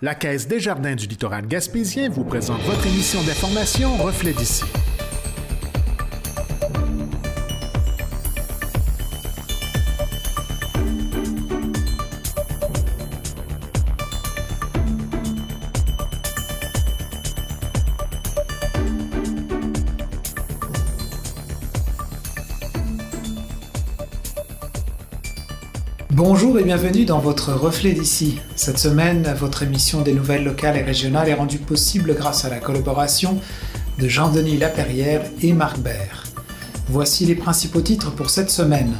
La Caisse des Jardins du littoral gaspésien vous présente votre émission d'information Reflet d'ici. Bienvenue dans votre Reflet d'ici. Cette semaine, votre émission des nouvelles locales et régionales est rendue possible grâce à la collaboration de Jean-Denis Laperrière et Marc Bert. Voici les principaux titres pour cette semaine.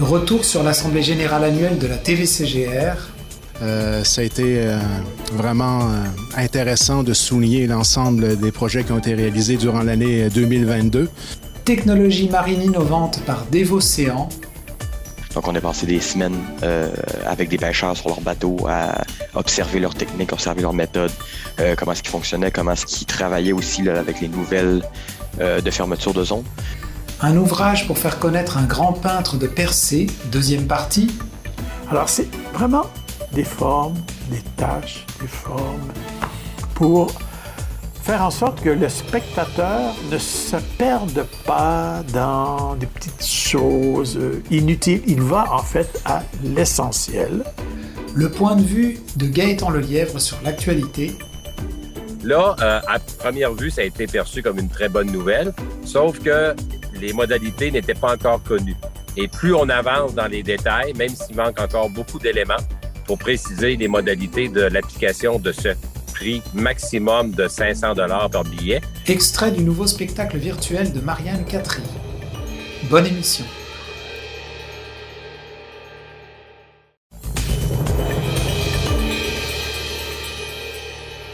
Retour sur l'Assemblée générale annuelle de la TVCGR. Euh, ça a été euh, vraiment euh, intéressant de souligner l'ensemble des projets qui ont été réalisés durant l'année 2022 technologie marine innovante par Devocéan. Donc, on a passé des semaines euh, avec des pêcheurs sur leur bateau à observer leur technique, observer leur méthode, euh, comment est-ce qu'ils fonctionnaient, comment est-ce qu'ils travaillaient aussi là, avec les nouvelles euh, de fermeture de zone. Un ouvrage pour faire connaître un grand peintre de Percé, deuxième partie. Alors, c'est vraiment des formes, des tâches, des formes pour faire en sorte que le spectateur ne se perde pas dans des petites choses inutiles. Il va en fait à l'essentiel. Le point de vue de Gaëtan Lelièvre sur l'actualité. Là, euh, à première vue, ça a été perçu comme une très bonne nouvelle, sauf que les modalités n'étaient pas encore connues. Et plus on avance dans les détails, même s'il manque encore beaucoup d'éléments pour préciser les modalités de l'application de ce prix maximum de 500 dollars par billet. Extrait du nouveau spectacle virtuel de Marianne Catry. Bonne émission.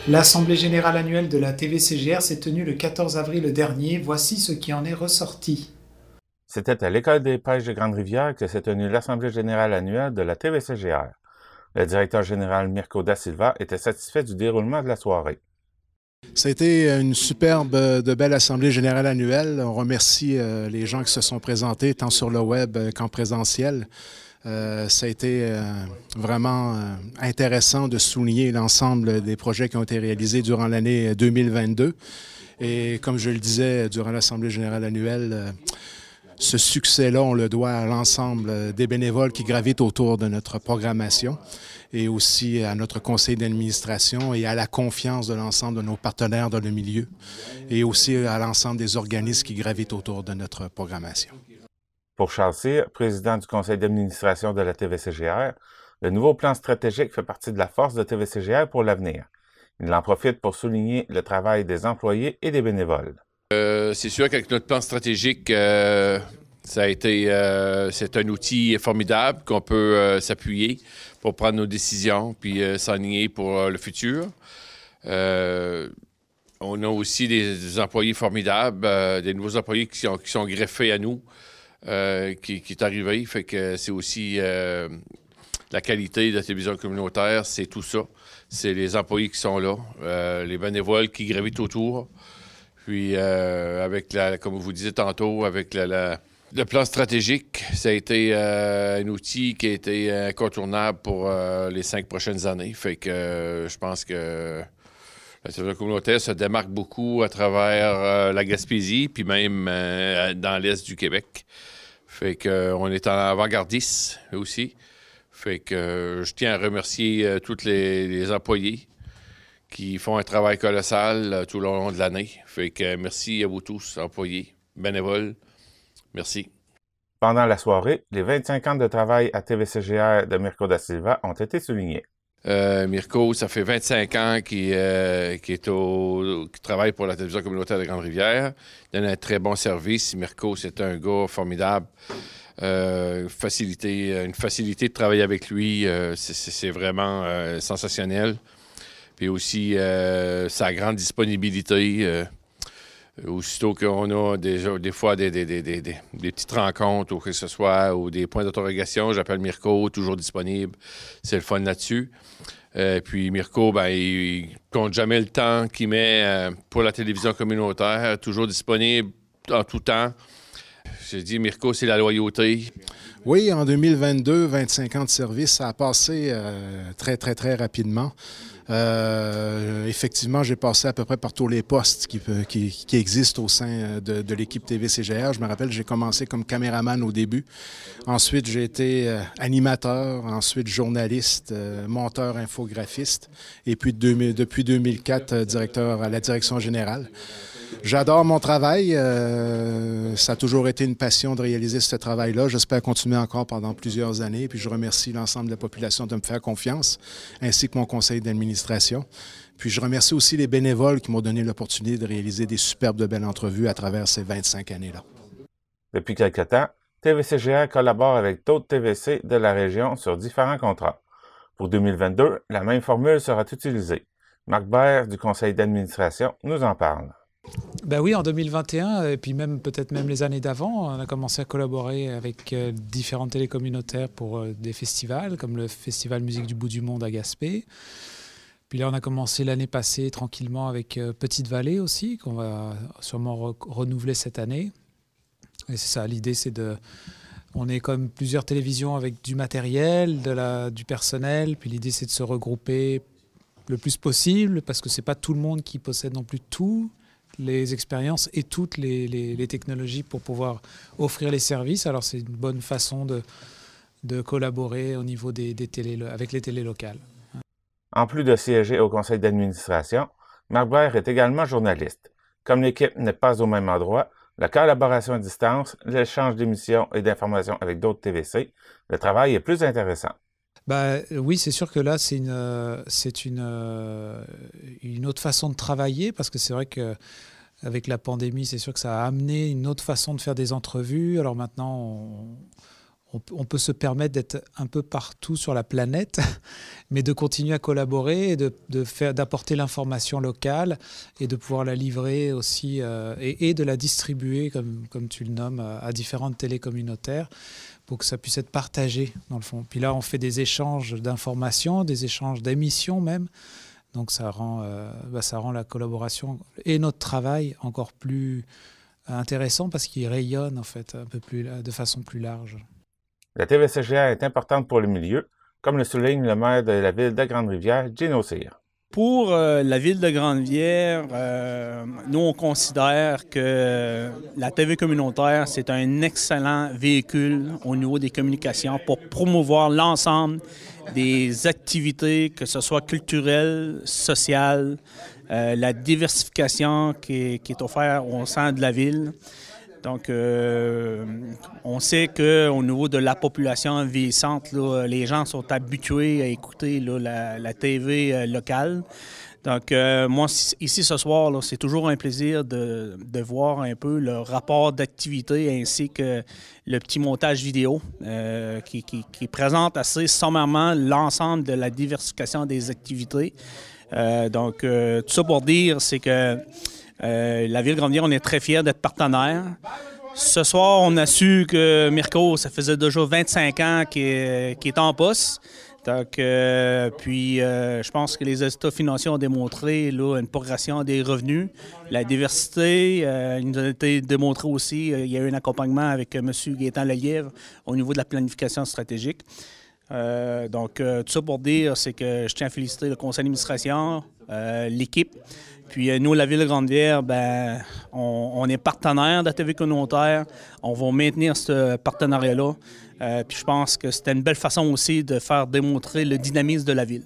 L'Assemblée générale annuelle de la TVCGR s'est tenue le 14 avril dernier. Voici ce qui en est ressorti. C'était à l'École des pêches de Grande-Rivière que s'est tenue l'Assemblée générale annuelle de la TVCGR. Le directeur général Mirko Da Silva était satisfait du déroulement de la soirée. Été une superbe, de belle assemblée générale annuelle. On remercie euh, les gens qui se sont présentés tant sur le web euh, qu'en présentiel. Euh, ça a été vraiment intéressant de souligner l'ensemble des projets qui ont été réalisés durant l'année 2022. Et comme je le disais durant l'Assemblée générale annuelle, ce succès-là, on le doit à l'ensemble des bénévoles qui gravitent autour de notre programmation et aussi à notre conseil d'administration et à la confiance de l'ensemble de nos partenaires dans le milieu et aussi à l'ensemble des organismes qui gravitent autour de notre programmation. Pour Charles président du conseil d'administration de la TVCGR, le nouveau plan stratégique fait partie de la force de TVCGR pour l'avenir. Il en profite pour souligner le travail des employés et des bénévoles. Euh, c'est sûr qu'avec notre plan stratégique, euh, ça a été, euh, c'est un outil formidable qu'on peut s'appuyer pour prendre nos décisions puis s'enligner pour le futur. on a aussi des, employés formidables, des nouveaux employés qui sont, greffés à nous, qui, qui, est arrivé. C'est aussi la qualité de la télévision communautaire, c'est tout ça. C'est les employés qui sont là, les bénévoles qui gravitent autour. Puis, euh, avec la, comme vous disiez tantôt, avec le plan stratégique, ça a été euh, un outil qui a été incontournable pour euh, les cinq prochaines années. Fait que je pense que la télévision communautaire se démarque beaucoup à travers la Gaspésie, puis même dans l'est du Québec. Fait qu'on est en avant-gardiste aussi. Fait que je tiens à remercier tous les employés qui font un travail colossal euh, tout le long de l'année. Fait que merci à vous tous, employés, bénévoles. Merci. Pendant la soirée, les 25 ans de travail à TVCGR de Mirko da Silva ont été soulignés. Euh, Mirko, ça fait 25 ans qu'il euh, au, travaille pour la télévision communautaire de Grande-Rivière. Il donne un très bon service. Mirko, c'est un gars formidable. facilité, une facilité de travailler avec lui, c'est vraiment sensationnel puis aussi euh, sa grande disponibilité. Euh, aussitôt qu'on a déjà, des fois des, petites rencontres ou que ce soit, ou des points d'interrogation, j'appelle Mirko, toujours disponible. C'est le fun là-dessus. Euh, puis Mirko, ben, il, compte jamais le temps qu'il met pour la télévision communautaire, toujours disponible en tout temps. J'ai dit, Mirko, c'est la loyauté. Oui, en 2022, 25 ans de service, ça a passé très, très, très rapidement. Euh, effectivement, j'ai passé à peu près par tous les postes qui, existent au sein de, de l'équipe TV-CGR. Je me rappelle, j'ai commencé comme caméraman au début. Ensuite, j'ai été euh, animateur, ensuite journaliste, euh, monteur, infographiste, et puis de, depuis 2004, euh, directeur à la direction générale. J'adore mon travail. Euh, ça a toujours été une passion de réaliser ce travail-là. J'espère continuer encore pendant plusieurs années. Puis je remercie l'ensemble de la population de me faire confiance, ainsi que mon conseil d'administration. Puis je remercie aussi les bénévoles qui m'ont donné l'opportunité de réaliser des superbes de belles entrevues à travers ces 25 années-là. Depuis quelque temps, TVCGR collabore avec d'autres TVC de la région sur différents contrats. Pour 2022, la même formule sera utilisée. Marc Baird du conseil d'administration nous en parle. Ben oui, en 2021, et puis même peut-être même les années d'avant, on a commencé à collaborer avec euh, différentes télécommunautaires pour euh, des festivals, comme le Festival Musique du Bout du Monde à Gaspé. Puis là, on a commencé l'année passée tranquillement avec euh, Petite Vallée aussi, qu'on va sûrement re renouveler cette année. Et c'est ça, l'idée, c'est de... On est comme plusieurs télévisions avec du matériel, du personnel, puis l'idée, c'est de se regrouper le plus possible, parce que c'est pas tout le monde qui possède non plus tout les expériences et toutes les, les, les, technologies pour pouvoir offrir les services. Alors c'est une bonne façon de, de collaborer au niveau des, des télé, avec les télés locales. En plus de siéger au conseil d'administration, Marc Blair est également journaliste. Comme l'équipe n'est pas au même endroit, la collaboration à distance, l'échange d'émissions et d'informations avec d'autres TVC, le travail est plus intéressant. Bah, oui, c'est sûr que là, c'est une, c'est une, une autre façon de travailler parce que c'est vrai que avec la pandémie, c'est sûr que ça a amené une autre façon de faire des entrevues. Alors maintenant, on, peut se permettre d'être un peu partout sur la planète, mais de continuer à collaborer et de, faire, d'apporter l'information locale et de pouvoir la livrer aussi euh, et, de la distribuer, comme, comme tu le nommes, à différentes télés communautaires pour que ça puisse être partagé dans le fond. Puis là, on fait des échanges d'informations, des échanges d'émissions même. Donc ça rend, euh, bah, ça rend la collaboration et notre travail encore plus intéressant parce qu'il rayonne en fait un peu plus, de façon plus large. La TVCGA est importante pour le milieu, comme le souligne le maire de la ville de Grande-Rivière, Gino Cyr. Pour euh, la ville de Grande-Rivière, euh, nous, on considère que la TV communautaire, c'est un excellent véhicule au niveau des communications pour promouvoir l'ensemble des activités, que ce soit culturelles, sociales, euh, la diversification qui est, offerte au sein de la ville. Donc, euh, on sait qu'au niveau de la population vieillissante, les gens sont habitués à écouter la, la, TV euh, locale. Donc, euh, moi, ici ce soir, c'est toujours un plaisir de, voir un peu le rapport d'activité ainsi que le petit montage vidéo euh, qui, présente assez sommairement l'ensemble de la diversification des activités. Euh, donc, tout ça pour dire, c'est que la Ville Grandière, on est très fiers d'être partenaire. Ce soir, on a su que Mirko, ça faisait déjà 25 ans qu'il est, qu est, en poste. Donc, euh, puis, euh, je pense que les états financiers ont démontré là, une progression des revenus. La diversité, euh, il nous a été démontré aussi, il y a eu un accompagnement avec M. Gaétan Lelièvre au niveau de la planification stratégique. donc, tout ça pour dire, c'est que je tiens à féliciter le conseil d'administration, l'équipe, puis nous, la Ville de Grande-Bière, ben, on, on, est partenaire de la TV communautaire. On va maintenir ce partenariat-là. Euh, puis je pense que c'était une belle façon aussi de faire démontrer le dynamisme de la ville.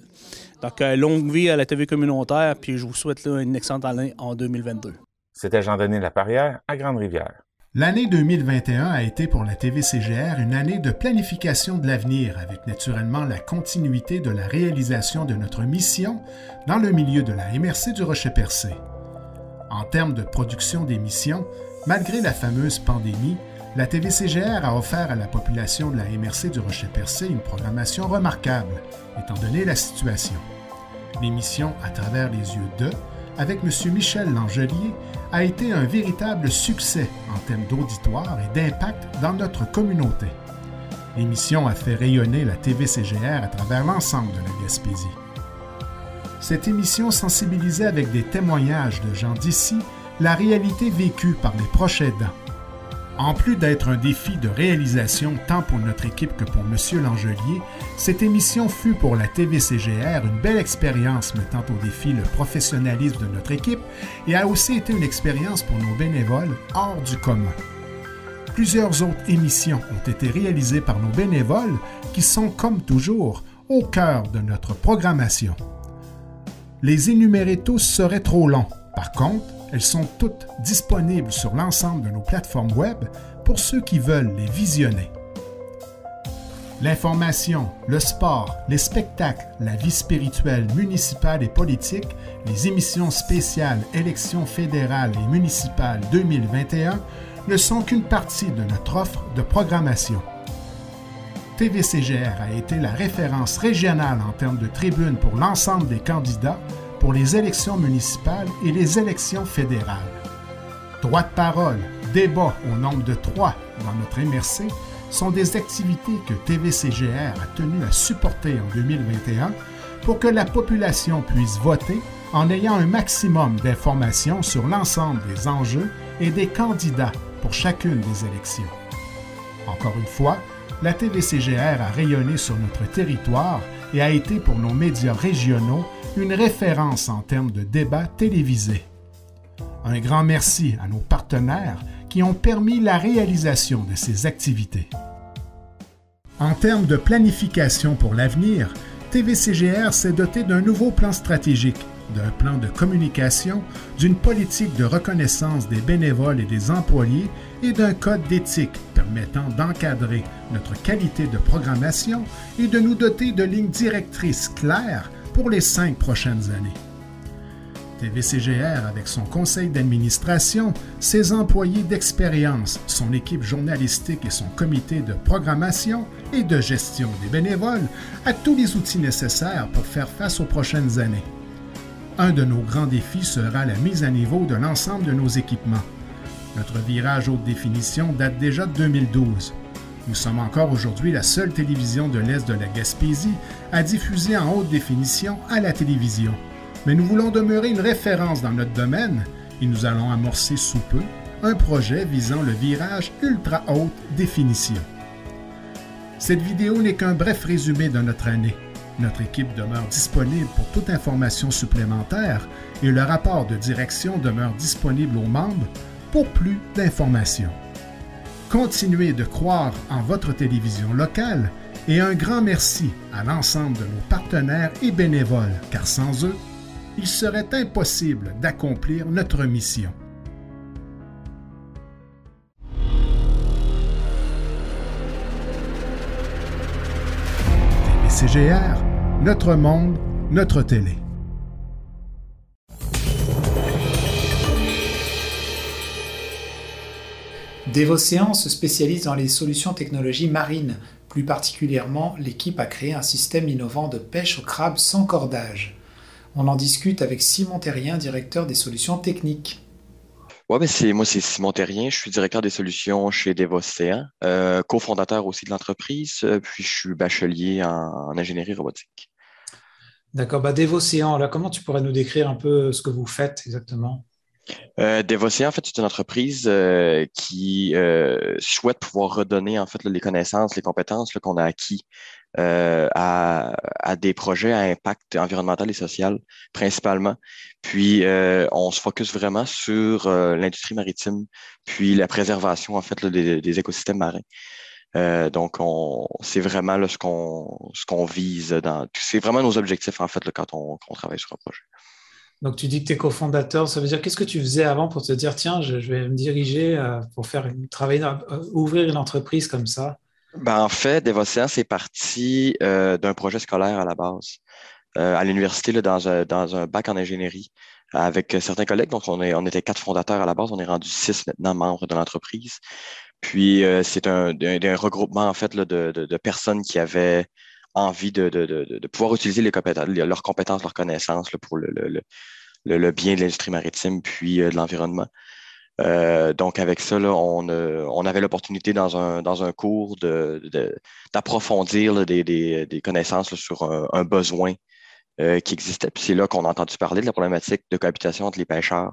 Donc, euh, longue vie à la TV communautaire, puis je vous souhaite là, une excellente année en 2022. C'était Jean-Denis Laparrière à Grande-Rivière. L'année 2021 a été pour la TV-CGR une année de planification de l'avenir, avec naturellement la continuité de la réalisation de notre mission dans le milieu de la MRC du Rocher-Percé. En termes de production d'émissions, malgré la fameuse pandémie, la TV-CGR a offert à la population de la MRC du Rocher-Percé une programmation remarquable, étant donné la situation. L'émission À travers les yeux de avec M. Michel Langelier a été un véritable succès en termes d'auditoire et d'impact dans notre communauté. L'émission a fait rayonner la TV-CGR à travers l'ensemble de la Gaspésie. Cette émission sensibilisait avec des témoignages de gens d'ici la réalité vécue par les proches aidants. En plus d'être un défi de réalisation tant pour notre équipe que pour M. Langelier, cette émission fut pour la TVCGR une belle expérience mettant au défi le professionnalisme de notre équipe et a aussi été une expérience pour nos bénévoles hors du commun. Plusieurs autres émissions ont été réalisées par nos bénévoles qui sont, comme toujours, au cœur de notre programmation. Les énumérer tous serait trop long. Par contre, elles sont toutes disponibles sur l'ensemble de nos plateformes web pour ceux qui veulent les visionner. L'information, le sport, les spectacles, la vie spirituelle, municipale et politique, les émissions spéciales élections fédérales et municipales 2021 ne sont qu'une partie de notre offre de programmation. TVCGR a été la référence régionale en termes de tribunes pour l'ensemble des candidats pour les élections municipales et les élections fédérales. Droit de parole, débat au nombre de trois dans notre MRC sont des activités que TVCGR a tenu à supporter en 2021 pour que la population puisse voter en ayant un maximum d'informations sur l'ensemble des enjeux et des candidats pour chacune des élections. Encore une fois, la TVCGR a rayonné sur notre territoire et a été pour nos médias régionaux une référence en termes de débats télévisés. Un grand merci à nos partenaires qui ont permis la réalisation de ces activités. En termes de planification pour l'avenir, TVCGR s'est doté d'un nouveau plan stratégique, d'un plan de communication, d'une politique de reconnaissance des bénévoles et des employés et d'un code d'éthique permettant d'encadrer notre qualité de programmation et de nous doter de lignes directrices claires pour les cinq prochaines années. TVCGR, avec son conseil d'administration, ses employés d'expérience, son équipe journalistique et son comité de programmation et de gestion des bénévoles, a tous les outils nécessaires pour faire face aux prochaines années. Un de nos grands défis sera la mise à niveau de l'ensemble de nos équipements. Notre virage haute définition date déjà de 2012. Nous sommes encore aujourd'hui la seule télévision de l'Est de la Gaspésie à diffuser en haute définition à la télévision. Mais nous voulons demeurer une référence dans notre domaine et nous allons amorcer sous peu un projet visant le virage ultra haute définition. Cette vidéo n'est qu'un bref résumé de notre année. Notre équipe demeure disponible pour toute information supplémentaire et le rapport de direction demeure disponible aux membres pour plus d'informations. Continuez de croire en votre télévision locale et un grand merci à l'ensemble de nos partenaires et bénévoles, car sans eux, il serait impossible d'accomplir notre mission. CGR, notre monde, notre télé. Devocéan se spécialise dans les solutions technologies marines. Plus particulièrement, l'équipe a créé un système innovant de pêche au crabe sans cordage. On en discute avec Simon Terrien, directeur des solutions techniques. Ouais, ben c'est moi, c'est Simon Terrien. Je suis directeur des solutions chez Devocéan, euh, cofondateur aussi de l'entreprise, euh, puis je suis bachelier en, ingénierie robotique. D'accord, bah Devocéan, là, comment tu pourrais nous décrire un peu ce que vous faites exactement? Euh, en fait, c'est une entreprise euh, qui euh, souhaite pouvoir redonner en fait les connaissances, les compétences qu'on a acquis euh, à, des projets à impact environnemental et social principalement. Puis on se focus vraiment sur l'industrie maritime, puis la préservation en fait des, écosystèmes marins. donc, c'est vraiment là, ce qu'on ce qu'on vise dans. C'est vraiment nos objectifs en fait quand on travaille sur un projet. Donc, tu dis que tu es cofondateur. Ça veut dire qu'est-ce que tu faisais avant pour te dire, tiens, je, vais me diriger euh, pour faire travailler, euh, ouvrir une entreprise comme ça? Ben, en fait, Devocéan, c'est parti euh, d'un projet scolaire à la base. à l'université, dans, un, bac en ingénierie, avec certains collègues. Donc, on, est, était quatre fondateurs à la base. On est rendu six maintenant membres de l'entreprise. Puis, c'est un, regroupement, en fait, de, personnes qui avaient envie de, pouvoir utiliser leurs compétences, leurs connaissances pour le, bien de l'industrie maritime puis euh, de l'environnement. Euh, donc, avec ça, euh, on, avait l'opportunité dans un, cours d'approfondir de, des, connaissances sur un, besoin qui existait. Puis c'est là qu'on a entendu parler de la problématique de cohabitation entre les pêcheurs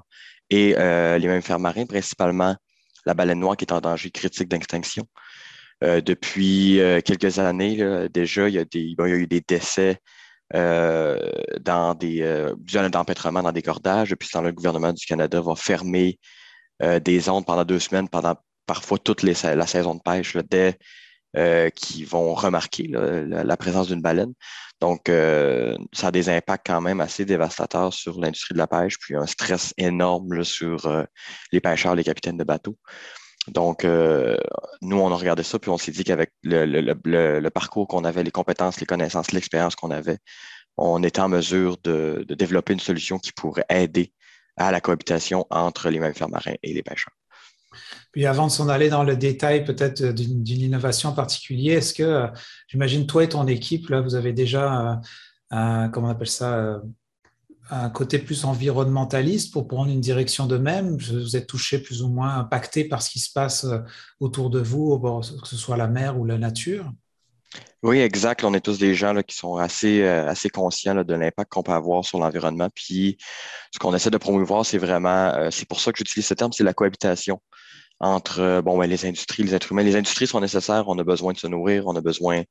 et les mammifères marins, principalement la baleine noire qui est en danger critique d'extinction. Depuis quelques années, déjà, il y, a des, il y a eu des décès dans des d'empêtrement dans des cordages. Puis le gouvernement du Canada va fermer des zones pendant deux semaines, pendant parfois toute la saison de pêche, dès qu'ils vont remarquer la, présence d'une baleine. Donc, euh, ça a des impacts quand même assez dévastateurs sur l'industrie de la pêche, puis un stress énorme sur euh, les pêcheurs, les capitaines de bateaux. Donc, euh, nous, on a regardé ça, puis on s'est dit qu'avec le, parcours qu'on avait, les compétences, les connaissances, l'expérience qu'on avait, on était en mesure de, de, développer une solution qui pourrait aider à la cohabitation entre les mammifères marins et les pêcheurs. Puis avant de s'en aller dans le détail peut-être d'une innovation en particulier, est-ce que, euh, j'imagine, toi et ton équipe, là, vous avez déjà, euh, comment on appelle ça, euh, un côté plus environnementaliste pour prendre une direction de même Vous êtes touché plus ou moins impacté par ce qui se passe autour de vous, que ce soit la mer ou la nature oui, exact. On est tous des gens qui sont assez, assez conscients de l'impact qu'on peut avoir sur l'environnement. Puis, ce qu'on essaie de promouvoir, c'est vraiment, c'est pour ça que j'utilise ce terme, c'est la cohabitation entre euh, bon, ben, les industries, les êtres humains. Les industries sont nécessaires, on a besoin de se nourrir, on a besoin euh,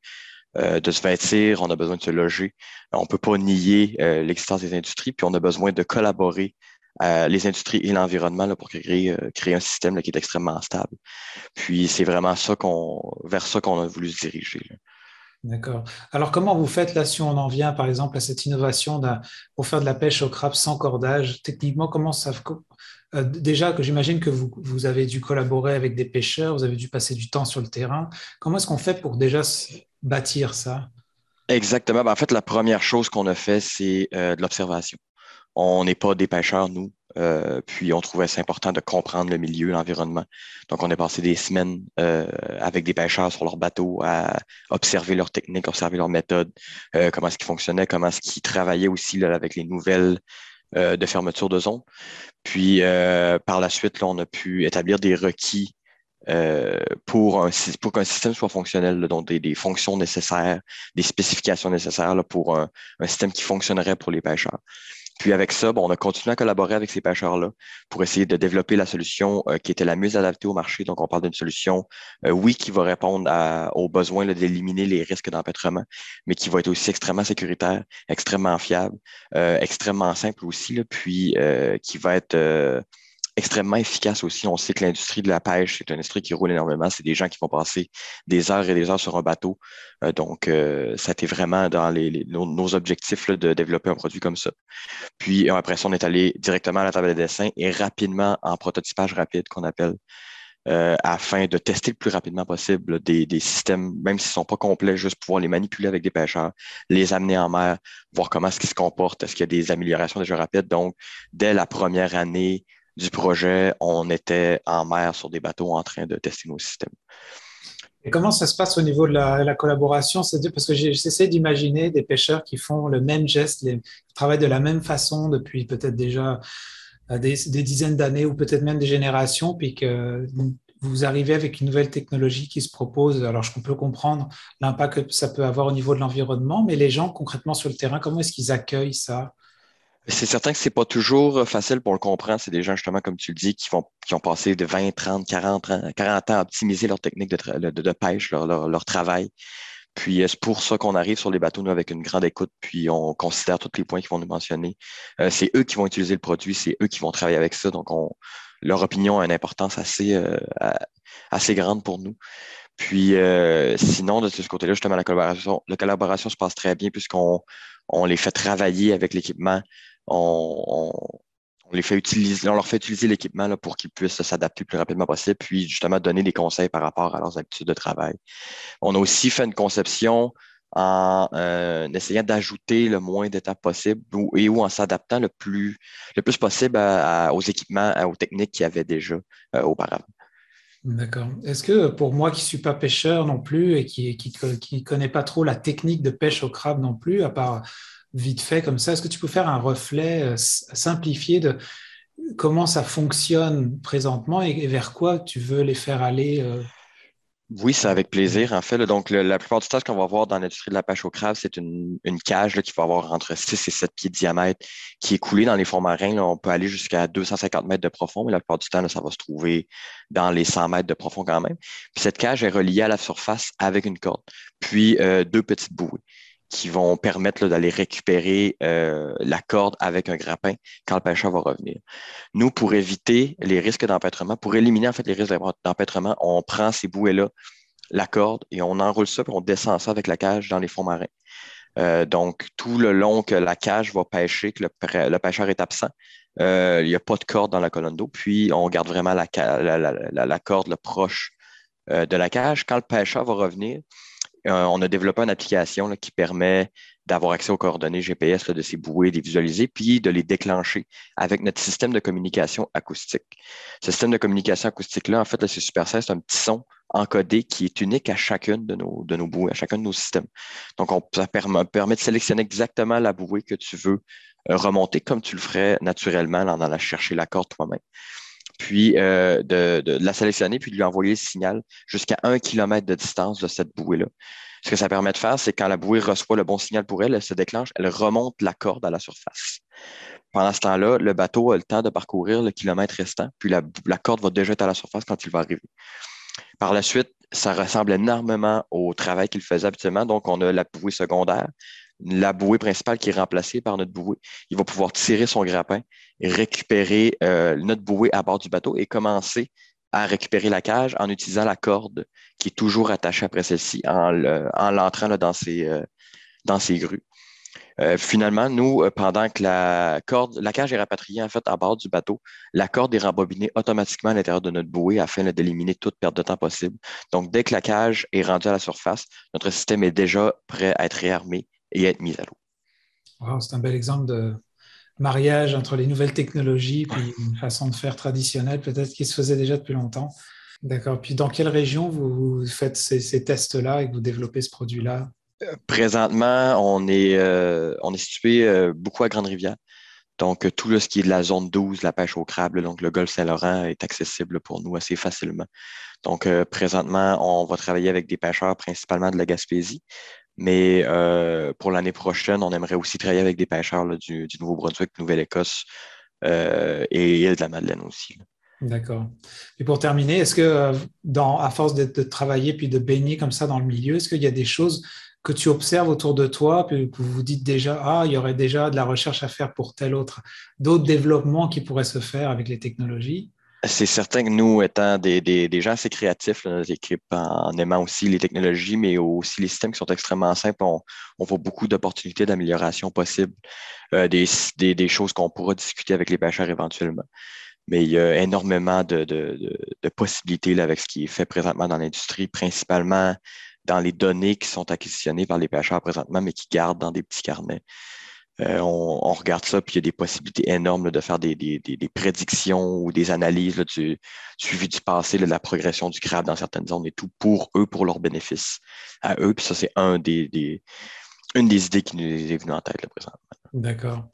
de se vêtir, on a besoin de se loger. On ne peut pas nier euh, l'existence des industries, puis on a besoin de collaborer les industries et l'environnement pour créer, créer un système qui est extrêmement stable. Puis c'est vraiment ça vers ça qu'on a voulu se diriger. D'accord. Alors, comment vous faites là si on en vient, par exemple, à cette innovation pour faire de la pêche au crabe sans cordage? Techniquement, comment ça, euh, déjà que j'imagine que vous, avez dû collaborer avec des pêcheurs, vous avez dû passer du temps sur le terrain. Comment est-ce qu'on fait pour déjà bâtir ça? Exactement. Ben, en fait, la première chose qu'on a fait, c'est euh, de l'observation. On n'est pas des pêcheurs, nous. Euh, puis on trouvait c'est important de comprendre le milieu, l'environnement. Donc, on a passé des semaines avec des pêcheurs sur leur bateau à observer leurs techniques, observer leurs méthodes, comment est-ce qu'ils fonctionnaient, comment est-ce qu'ils travaillaient aussi avec les nouvelles euh, de fermeture de zone. Puis euh, par la suite, on a pu établir des requis euh, pour, un, pour qu'un système soit fonctionnel, donc des, fonctions nécessaires, des spécifications nécessaires pour un, système qui fonctionnerait pour les pêcheurs. Puis avec ça, bon, on a continué à collaborer avec ces pêcheurs-là pour essayer de développer la solution euh, qui était la mieux adaptée au marché. Donc, on parle d'une solution, euh, oui, qui va répondre aux besoins d'éliminer les risques d'empêtrement, mais qui va être aussi extrêmement sécuritaire, extrêmement fiable, euh, extrêmement simple aussi, là, puis qui va être extrêmement efficace aussi. On sait que l'industrie de la pêche, c'est une industrie qui roule énormément. C'est des gens qui vont passer des heures et des heures sur un bateau. Euh, donc, euh, ça a été vraiment dans les, nos, objectifs de développer un produit comme ça. Puis, après ça, on est allé directement à la table de dessin et rapidement en prototypage rapide qu'on appelle. Euh, afin de tester le plus rapidement possible des, des systèmes, même s'ils ne sont pas complets, juste pouvoir les manipuler avec des pêcheurs, les amener en mer, voir comment est-ce qu'ils se comportent, est-ce qu'il y a des améliorations déjà rapides. Donc, dès la première année du projet, on était en mer sur des bateaux en train de tester nos systèmes. Et comment ça se passe au niveau de la, collaboration? C'est-à-dire parce que j'essaie d'imaginer des pêcheurs qui font le même geste, qui travaillent de la même façon depuis peut-être déjà euh, des, dizaines d'années ou peut-être même des générations, puis que vous arrivez avec une nouvelle technologie qui se propose. Alors, je peux comprendre l'impact que ça peut avoir au niveau de l'environnement, mais les gens concrètement sur le terrain, comment est-ce qu'ils accueillent ça? C'est certain que c'est pas toujours euh, facile pour le comprendre. C'est des gens, justement, comme tu le dis, qui, vont, qui ont passé de 20, 30, 40 ans, 40 ans à optimiser leur technique de, de, pêche, leur, leur, travail. Puis euh, c'est pour ça qu'on arrive sur les bateaux, nous, avec une grande écoute, puis on considère tous les points qu'ils vont nous mentionner. Euh, c'est eux qui vont utiliser le produit, c'est eux qui vont travailler avec ça. Donc, on, leur opinion a une importance assez, assez grande pour nous. Puis sinon, de ce côté-là, justement, la collaboration, la collaboration se passe très bien puisqu'on on les fait travailler avec l'équipement on, leur fait utiliser l'équipement pour qu'ils puissent s'adapter le plus rapidement possible, puis justement donner des conseils par rapport à leurs habitudes de travail. On a aussi fait une conception en euh, essayant d'ajouter le moins d'étapes possible et en s'adaptant le plus, le plus possible aux équipements, aux techniques qu'il y avait déjà euh, auparavant. D'accord. Est-ce que pour moi qui ne suis pas pêcheur non plus et qui ne qui, connaît pas trop la technique de pêche au crabe non plus, à part vite fait comme ça, est-ce que tu peux faire un reflet euh, simplifié de comment ça fonctionne présentement et vers quoi tu veux les faire aller euh, Oui, c'est avec plaisir. En fait, donc la plupart du temps, ce qu'on va voir dans l'industrie de la pêche au crabe, c'est une, cage qui va avoir entre 6 et 7 pieds de diamètre qui est coulée dans les fonds marins. on peut aller jusqu'à 250 mètres de profond, mais la plupart du temps, ça va se trouver dans les 100 mètres de profond quand même. Puis cette cage est reliée à la surface avec une corde, puis euh, deux petites bouées qui vont permettre d'aller récupérer euh, la corde avec un grappin quand le pêcheur va revenir. Nous, pour éviter les risques d'empêtrement, pour éliminer en fait les risques d'empêtrement, on prend ces bouées-là, la corde, et on enroule ça, puis on descend ça avec la cage dans les fonds marins. Euh, donc, tout le long que la cage va pêcher, que le, pêcheur est absent, euh, il n'y a pas de corde dans la colonne d'eau, puis on garde vraiment la, la corde le proche de la cage. Quand le pêcheur va revenir, euh, on a développé une application qui permet d'avoir accès aux coordonnées GPS de ces bouées, de les visualiser, puis de les déclencher avec notre système de communication acoustique. Ce système de communication acoustique-là, en fait, c'est super simple, c'est un petit son encodé qui est unique à chacune de nos, de nos bouées, à chacun de nos systèmes. Donc, on, ça permet, de sélectionner exactement la bouée que tu veux euh, remonter comme tu le ferais naturellement en allant chercher la corde toi-même puis euh, de, la sélectionner, puis de lui envoyer le signal jusqu'à un kilomètre de distance de cette bouée-là. Ce que ça permet de faire, c'est quand la bouée reçoit le bon signal pour elle, elle se déclenche, elle remonte la corde à la surface. Pendant ce temps-là, le bateau a le temps de parcourir le kilomètre restant, puis la, la corde va déjà être à la surface quand il va arriver. Par la suite, ça ressemble énormément au travail qu'il faisait habituellement. Donc, on a la bouée secondaire, la bouée principale qui est remplacée par notre bouée. Il va pouvoir tirer son grappin, récupérer euh, notre bouée à bord du bateau et commencer à récupérer la cage en utilisant la corde qui est toujours attachée après celle-ci en l'entrant dans, ses, euh, dans ses grues. Euh, finalement, nous, pendant que la corde, la cage est rapatriée en fait à bord du bateau, la corde est rembobinée automatiquement à l'intérieur de notre bouée afin d'éliminer toute perte de temps possible. Donc, dès que la cage est rendue à la surface, notre système est déjà prêt à être réarmé et être mise à l'eau. c'est un bel exemple de mariage entre les nouvelles technologies et une façon de faire traditionnelle, peut-être qui se faisait déjà depuis longtemps. D'accord. Puis dans quelle région vous faites ces, tests-là et que vous développez ce produit-là? Présentement, on est, euh, on est situé euh, beaucoup à Grande-Rivière. Donc, tout ce qui est de la zone 12, la pêche au crabe, donc le golfe Saint-Laurent est accessible pour nous assez facilement. Donc, euh, présentement, on va travailler avec des pêcheurs principalement de la Gaspésie, mais euh, pour l'année prochaine, on aimerait aussi travailler avec des pêcheurs du, Nouveau-Brunswick, Nouvelle-Écosse euh, et de la Madeleine aussi. D'accord. Et pour terminer, est-ce que, euh, à force de, travailler puis de baigner comme ça dans le milieu, est-ce qu'il y a des choses que tu observes autour de toi, puis que vous vous dites déjà, ah, il y aurait déjà de la recherche à faire pour tel autre, d'autres développements qui pourraient se faire avec les technologies c'est certain que nous, étant des, gens assez créatifs, notre équipe, en aimant aussi les technologies, mais aussi les systèmes qui sont extrêmement simples, on, voit beaucoup d'opportunités d'amélioration possibles, euh, des, choses qu'on pourra discuter avec les pêcheurs éventuellement. Mais il y a énormément de, possibilités là, avec ce qui est fait présentement dans l'industrie, principalement dans les données qui sont acquisitionnées par les pêcheurs présentement, mais qui gardent dans des petits carnets. Euh, on, regarde ça, puis il y a des possibilités énormes de faire des, prédictions ou des analyses du suivi du passé, de la progression du crabe dans certaines zones et tout, pour eux, pour leur bénéfice à eux. Puis ça, c'est une des idées qui nous est venue en tête présentement. D'accord.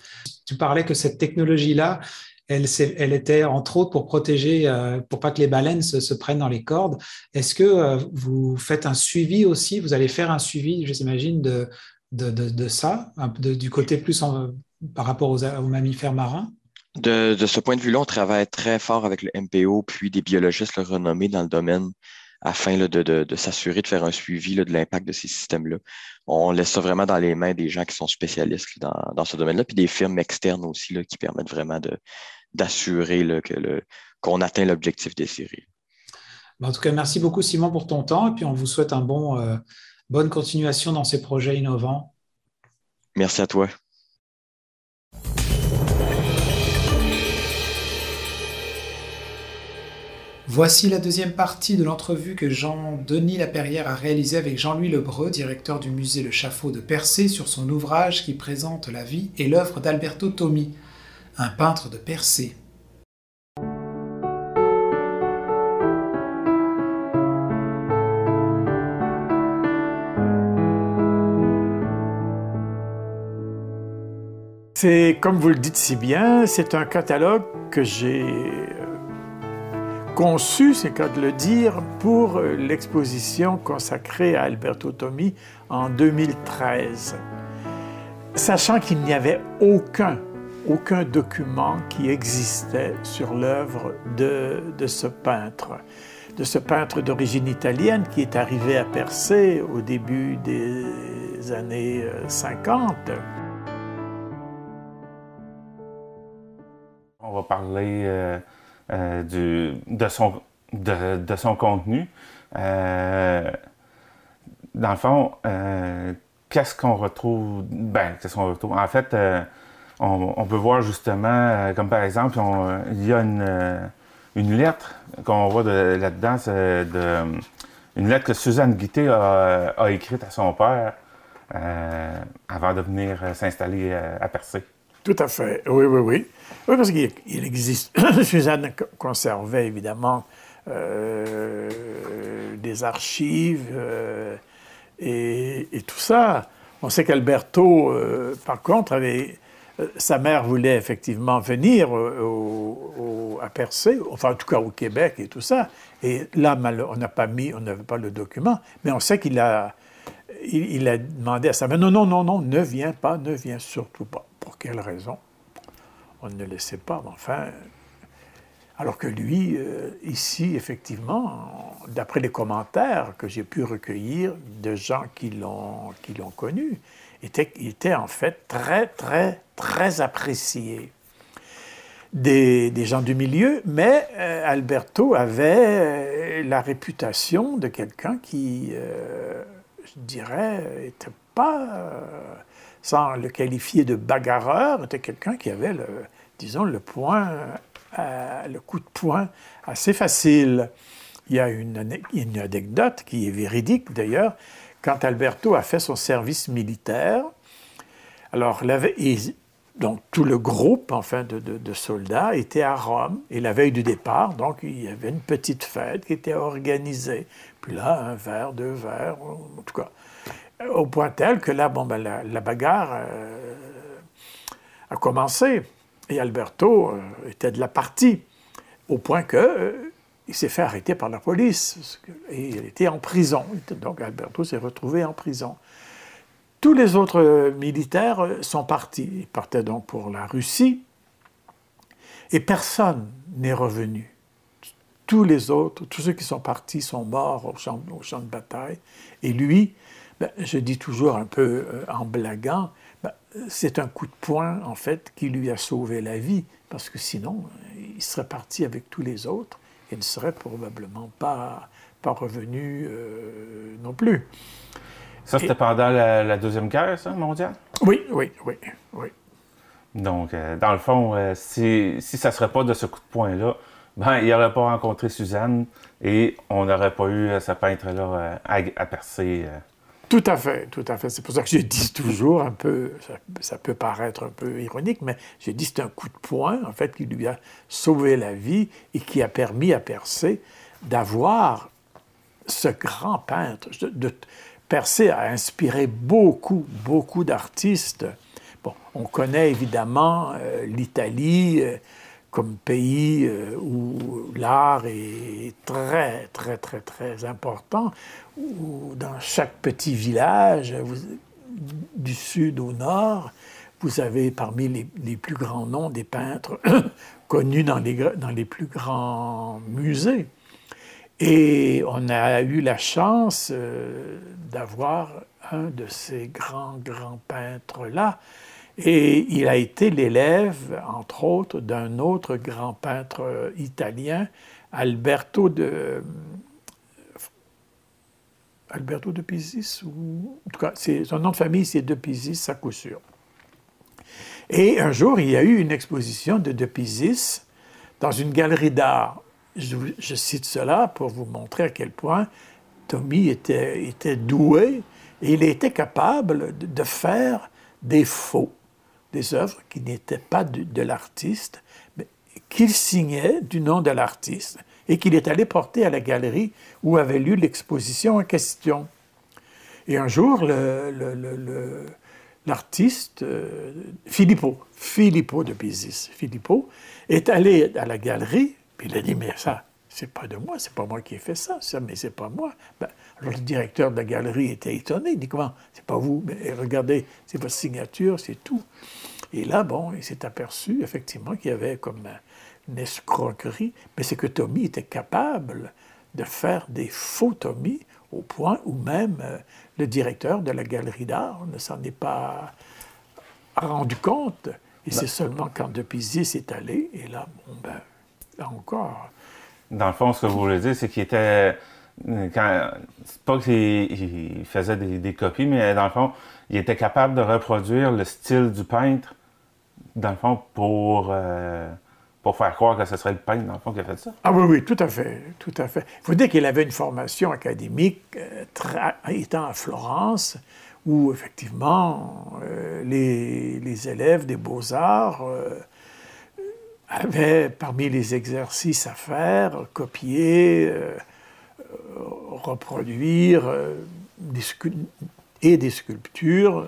Tu parlais que cette technologie-là, elle, elle, était entre autres pour protéger, euh, pour pas que les baleines se, prennent dans les cordes. Est-ce que euh, vous faites un suivi aussi? Vous allez faire un suivi, je j'imagine, de, de, ça, du côté plus par rapport aux, mammifères marins? De, ce point de vue-là, on travaille très fort avec le MPO, puis des biologistes renommés dans le domaine afin de, s'assurer de faire un suivi de l'impact de ces systèmes-là. On laisse ça vraiment dans les mains des gens qui sont spécialistes dans, ce domaine-là, puis des firmes externes aussi qui permettent vraiment d'assurer qu'on atteint l'objectif des séries. En tout cas, merci beaucoup Simon pour ton temps, et puis on vous souhaite un bon, euh, Bonne continuation dans ces projets innovants. Merci à toi. Voici la deuxième partie de l'entrevue que Jean-Denis Laperrière a réalisée avec Jean-Louis Lebreu, directeur du musée Le Chafaud de Percé, sur son ouvrage qui présente la vie et l'œuvre d'Alberto Tomi, un peintre de Percé. C'est, comme vous le dites si bien, c'est un catalogue que j'ai euh, conçu, c'est qu'à de le dire, pour l'exposition consacrée à Alberto Tommi en 2013, sachant qu'il n'y avait aucun, aucun document qui existait sur l'œuvre de, de ce peintre de ce peintre d'origine italienne qui est arrivé à Percé au début des années 50. Parler euh, euh, du, de, son, de, de son contenu. Euh, dans le fond, qu'est-ce qu'on retrouve? Ben, qu'est-ce qu'on retrouve? En fait, on, peut voir justement, comme par exemple, il y a une une lettre qu'on voit là-dedans, une lettre que Suzanne Guité a, écrite à son père avant de venir s'installer à Percé. Tout à fait, oui, oui, oui. Oui, parce qu'il existe. Suzanne conservait évidemment euh, des archives euh, et, tout ça. On sait qu'Alberto, par contre, avait euh, sa mère voulait effectivement venir à Percé, enfin en tout cas au Québec et tout ça. Et là, on n'a pas mis, on n'avait pas le document, mais on sait qu'il a, a demandé à sa mère, non, non, non, non, ne viens pas, ne viens surtout pas. Quelle raison On ne le sait pas, mais enfin... Alors que lui, euh, ici, effectivement, d'après les commentaires que j'ai pu recueillir de gens qui l'ont connu, était, était en fait très, très, très apprécié des, gens du milieu, mais euh, Alberto avait euh, la réputation de quelqu'un qui, je dirais, n'était pas, sans le qualifier de bagarreur, était quelqu'un qui avait, disons, le point, le coup de poing assez facile. Il y a une, anecdote qui est véridique d'ailleurs, quand Alberto a fait son service militaire, alors tout le groupe enfin de, de, soldats était à Rome et la veille du départ, donc il y avait une petite fête qui était organisée. Puis là, un verre, deux verres, en tout cas, au point tel que là, bon, ben, la, bagarre euh, a commencé et Alberto euh, était de la partie, au point que euh, il s'est fait arrêter par la police et il était en prison. Donc Alberto s'est retrouvé en prison. Tous les autres militaires sont partis. Ils partaient donc pour la Russie et personne n'est revenu. Tous les autres, tous ceux qui sont partis sont morts au champ, au champ de bataille. Et lui, ben, je dis toujours un peu euh, en blaguant, ben, c'est un coup de poing en fait qui lui a sauvé la vie parce que sinon il serait parti avec tous les autres il ne serait probablement pas, pas revenu euh, non plus. Ça, c'était pendant la, Deuxième Guerre, ça, mondiale? Oui, oui, oui, oui. Donc, euh, dans le fond, euh, si, si ça ne serait pas de ce coup de poing-là, ben, il n'aurait pas rencontré Suzanne et on n'aurait pas eu ce peintre-là à, à, percer. Tout à fait, tout à fait. C'est pour ça que je dis toujours un peu, ça, peut paraître un peu ironique, mais je dis c'est un coup de poing, en fait, qui lui a sauvé la vie et qui a permis à Percé d'avoir ce grand peintre. Percé a inspiré beaucoup, beaucoup d'artistes. Bon, on connaît évidemment euh, l'Italie. Euh, comme pays euh, où l'art est très, très, très, très important, où dans chaque petit village, du sud au nord, vous avez parmi les, plus grands noms des peintres connus dans les, plus grands musées. Et on a eu la chance euh, d'avoir un de ces grands, grands peintres-là, et il a été l'élève, entre autres, d'un autre grand peintre euh, italien, Alberto de, Alberto de Pisis, ou en tout cas, son nom de famille, c'est de Pisis, à coup sûr. Et un jour, il y a eu une exposition de De Pisis dans une galerie d'art. Je, cite cela pour vous montrer à quel point Tommy était, était doué et il était capable de faire des faux des œuvres qui n'étaient pas de, l'artiste, mais qu'il signait du nom de l'artiste et qu'il est allé porter à la galerie où avait lieu l'exposition en question. Et un jour, l'artiste euh, Filippo, Filippo de Pisis, Filippo, est allé à la galerie, puis il a dit, mais ça, c'est pas de moi, c'est pas moi qui ai fait ça, ça mais c'est pas moi. Ben, alors le directeur de la galerie était étonné, il dit comment, c'est pas vous, mais regardez, c'est votre signature, c'est tout. Et là, bon, il s'est aperçu effectivement qu'il y avait comme une escroquerie, mais c'est que Tommy était capable de faire des faux Tommy au point où même euh, le directeur de la galerie d'art ne s'en est pas rendu compte. Et c'est seulement quand Depizier s'est allé, et là, bon, ben, là encore. Dans le fond, ce que vous voulez dire, c'est qu'il était. Quand, c'est pas qu'il faisait des, copies, mais dans le fond, il était capable de reproduire le style du peintre, dans le fond, pour. Euh, pour faire croire que ce serait le peintre, dans le fond, qui a fait ça. Ah oui, oui, tout à fait, tout à fait. Il faut dire qu'il avait une formation académique euh, étant à Florence, où effectivement euh, les, élèves des beaux-arts euh, avaient parmi les exercices à faire, copier, reproduire des et des sculptures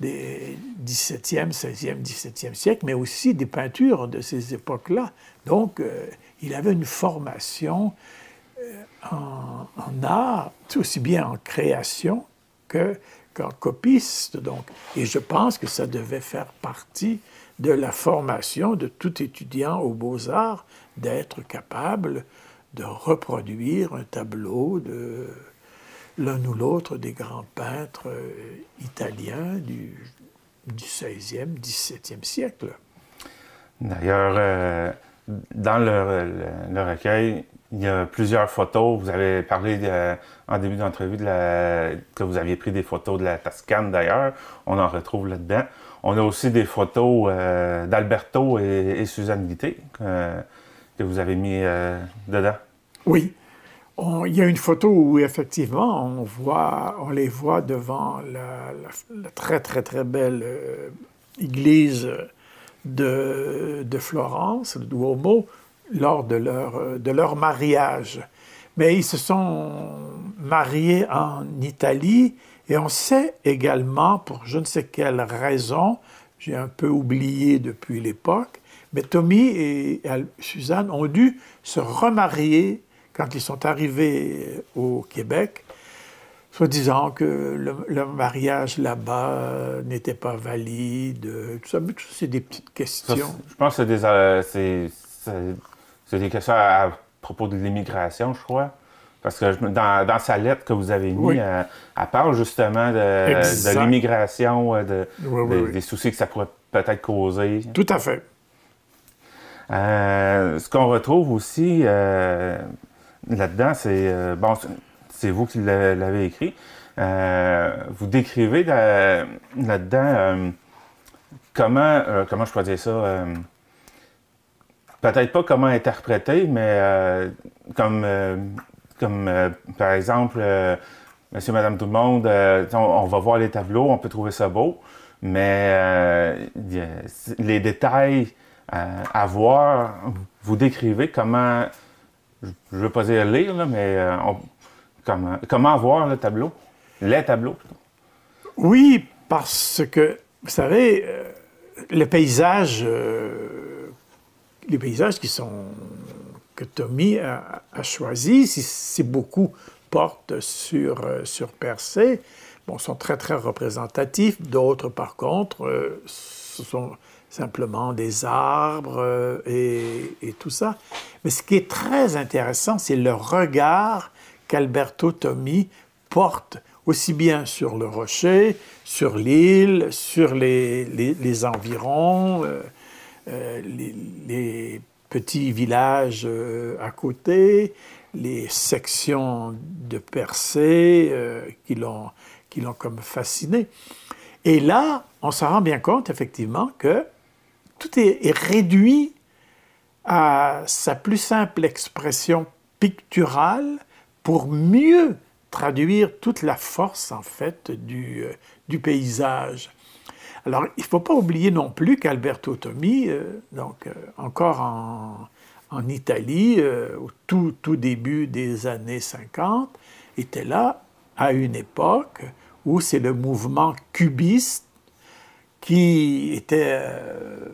des 17e, 16e, 17e siècle, mais aussi des peintures de ces époques-là. Donc, euh, il avait une formation euh, en, art, aussi bien en création que, qu'en copiste. Donc. Et je pense que ça devait faire partie de la formation de tout étudiant aux beaux-arts d'être capable de reproduire un tableau de l'un ou l'autre des grands peintres euh, italiens du, du 16e, 17e siècle. D'ailleurs, euh, dans le, recueil, il y a plusieurs photos. Vous avez parlé en début d'entrevue que vous aviez pris des photos de la Toscane d'ailleurs. On en retrouve là-dedans. On a aussi des photos euh, d'Alberto et, Suzanne Guité que vous avez mis dedans. Oui il y a une photo où effectivement on, voit, on les voit devant la, très très très belle euh, église de, de, Florence, le Duomo, lors de leur, de leur mariage. Mais ils se sont mariés en Italie et on sait également, pour je ne sais quelle raison, j'ai un peu oublié depuis l'époque, mais Tommy et Suzanne ont dû se remarier quand ils sont arrivés au Québec, soit disant que le, mariage là-bas n'était pas valide, tout ça, mais c'est des petites questions. je pense que c'est des, euh, des questions à, propos de l'immigration, je crois. Parce que dans, sa lettre que vous avez mise, elle, parle justement de, l'immigration, euh, de, des soucis que ça pourrait peut-être causer. Tout à fait. Euh, ce qu'on retrouve aussi, là-dedans, c'est euh, bon, c'est vous qui l'avez écrit. Euh, vous décrivez là-dedans euh, comment, comment je pourrais dire ça, peut-être pas comment interpréter, mais comme, comme par exemple, Monsieur, Madame, tout le monde, on, va voir les tableaux, on peut trouver ça beau, mais les détails à voir, vous décrivez comment je ne veux pas dire lire, mais euh, comment, voir le tableau? Les tableaux, plutôt. Oui, parce que, vous savez, euh, les paysages, euh, les paysages qui sont que Tommy a, choisi, si, beaucoup portent sur, sur Percé, bon, sont très, très représentatifs. D'autres, par contre, ce sont simplement des arbres euh, et, tout ça. Mais ce qui est très intéressant, c'est le regard qu'Alberto Tommi porte aussi bien sur le rocher, sur l'île, sur les, les, environs, euh, euh, les, petits villages à côté, les sections de percées qui l'ont comme fasciné. Et là, on s'en rend bien compte effectivement que tout est, réduit à sa plus simple expression picturale pour mieux traduire toute la force en fait du, euh, paysage. Alors, il ne faut pas oublier non plus qu'Alberto Tommi, euh, donc euh, encore en, Italie, au tout, tout début des années 50, était là à une époque où c'est le mouvement cubiste qui était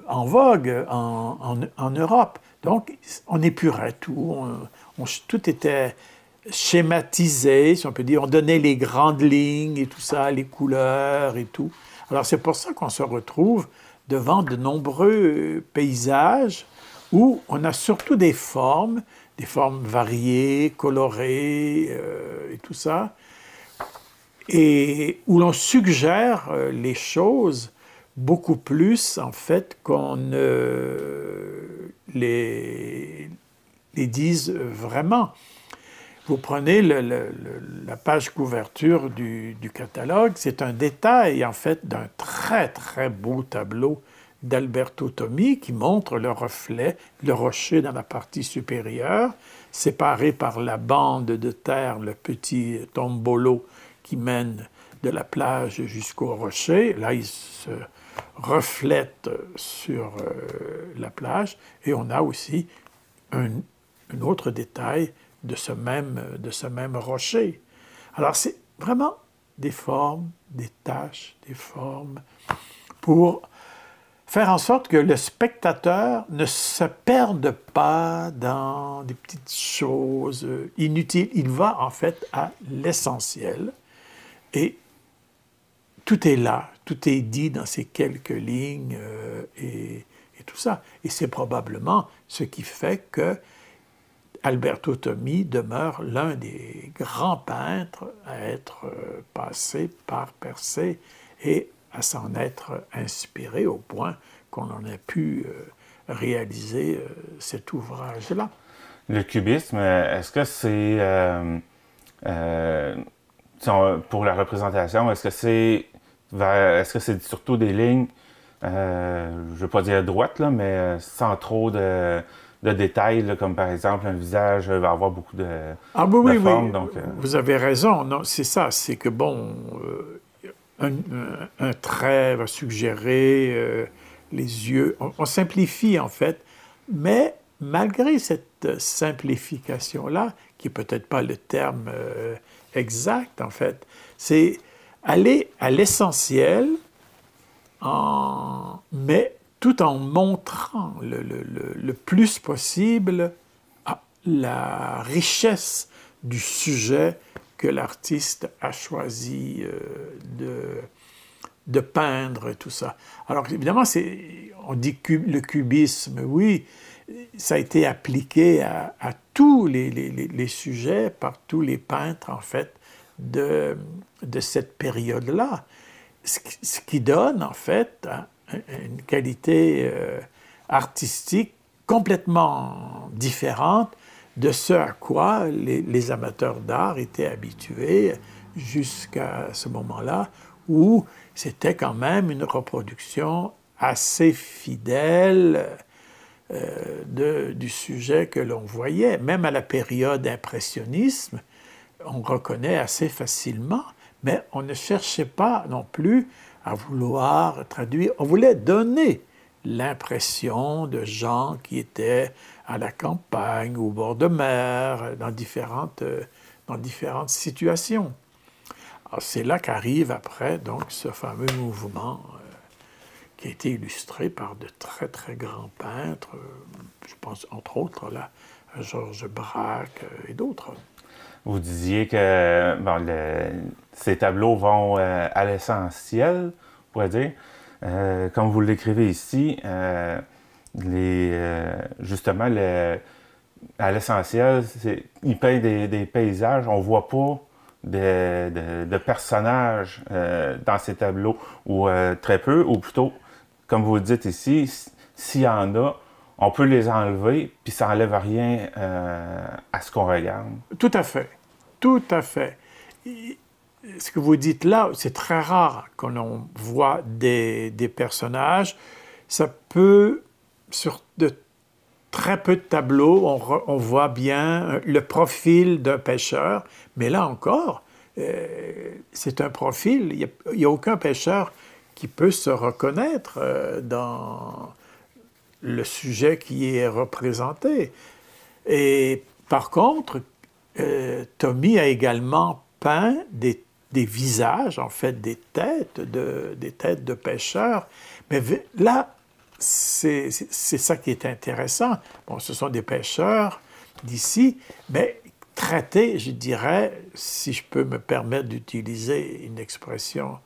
en vogue en, Europe. Donc, on épurait tout. tout était schématisé, si on peut dire. On donnait les grandes lignes et tout ça, les couleurs et tout. Alors, c'est pour ça qu'on se retrouve devant de nombreux paysages où on a surtout des formes, des formes variées, colorées euh, et tout ça, et où l'on suggère euh, les choses beaucoup plus, en fait, qu'on ne les, les dise vraiment. Vous prenez la page couverture du, catalogue, c'est un détail, en fait, d'un très, très beau tableau d'Alberto Tommi qui montre le reflet, le rocher dans la partie supérieure, séparé par la bande de terre, le petit tombolo qui mène de la plage jusqu'au rocher. Là, il se reflète sur euh, la plage et on a aussi un, autre détail de ce même, de ce même rocher. Alors, c'est vraiment des formes, des taches, des formes pour faire en sorte que le spectateur ne se perde pas dans des petites choses inutiles. Il va en fait à l'essentiel et tout est là, tout est dit dans ces quelques lignes euh, et, tout ça. Et c'est probablement ce qui fait que Alberto Tommi demeure l'un des grands peintres à être euh, passé par Persée et à s'en être inspiré au point qu'on en a pu euh, réaliser euh, cet ouvrage-là. Le cubisme, est-ce que c'est pour la représentation, est-ce que c'est est-ce surtout des lignes, je ne veux pas dire droites, mais sans trop de, détails, comme par exemple un visage va avoir beaucoup de, ah, oui, oui, oui. Donc, Vous avez raison, non, c'est ça, c'est que bon, un, trait va suggérer euh, les yeux. On, simplifie en fait, mais malgré cette simplification-là, qui n'est peut-être pas le terme euh, exact en fait, c'est aller à l'essentiel, en, mais tout en montrant le, le plus possible ah, la richesse du sujet que l'artiste a choisi euh, de, de peindre tout ça. Alors évidemment, on dit le cubisme, oui, ça a été appliqué à, tous les, les, sujets par tous les peintres, en fait, de, de cette période-là. Ce, qui donne, en fait, une qualité euh, artistique complètement différente de ce à quoi les, amateurs d'art étaient habitués jusqu'à ce moment-là, où c'était quand même une reproduction assez fidèle euh, du sujet que l'on voyait. Même à la période impressionnisme, on reconnaît assez facilement, mais on ne cherchait pas non plus à vouloir traduire, on voulait donner l'impression de gens qui étaient à la campagne, au bord de mer, dans différentes, euh, dans différentes situations. C'est là qu'arrive après donc ce fameux mouvement euh, qui a été illustré par de très très grands peintres, euh, je pense entre autres là, à Georges Braque et d'autres. Vous disiez que ces tableaux vont à l'essentiel, on pourrait dire. comme vous l'écrivez ici, euh, justement, à l'essentiel, ils peignent des, paysages. On ne voit pas de, personnages euh, dans ces tableaux, ou euh, très peu, ou plutôt, comme vous le dites ici, s'il y en a, on peut les enlever, puis ça n'enlève rien à ce qu'on regarde. Tout à fait. Tout à fait. Ce que vous dites là, c'est très rare qu'on voit des, des personnages. Ça peut sur de très peu de tableaux, on, voit bien euh, le profil d'un pêcheur, mais là encore, euh, c'est un profil. Il n'y a, aucun pêcheur qui peut se reconnaître euh, dans le sujet qui est représenté. Et par contre, Tommy a également peint des, des, visages, en fait, des têtes de, des têtes de pêcheurs. Mais là, c'est ça qui est intéressant. Bon, ce sont des pêcheurs d'ici, mais traités, je dirais, si je peux me permettre d'utiliser une expression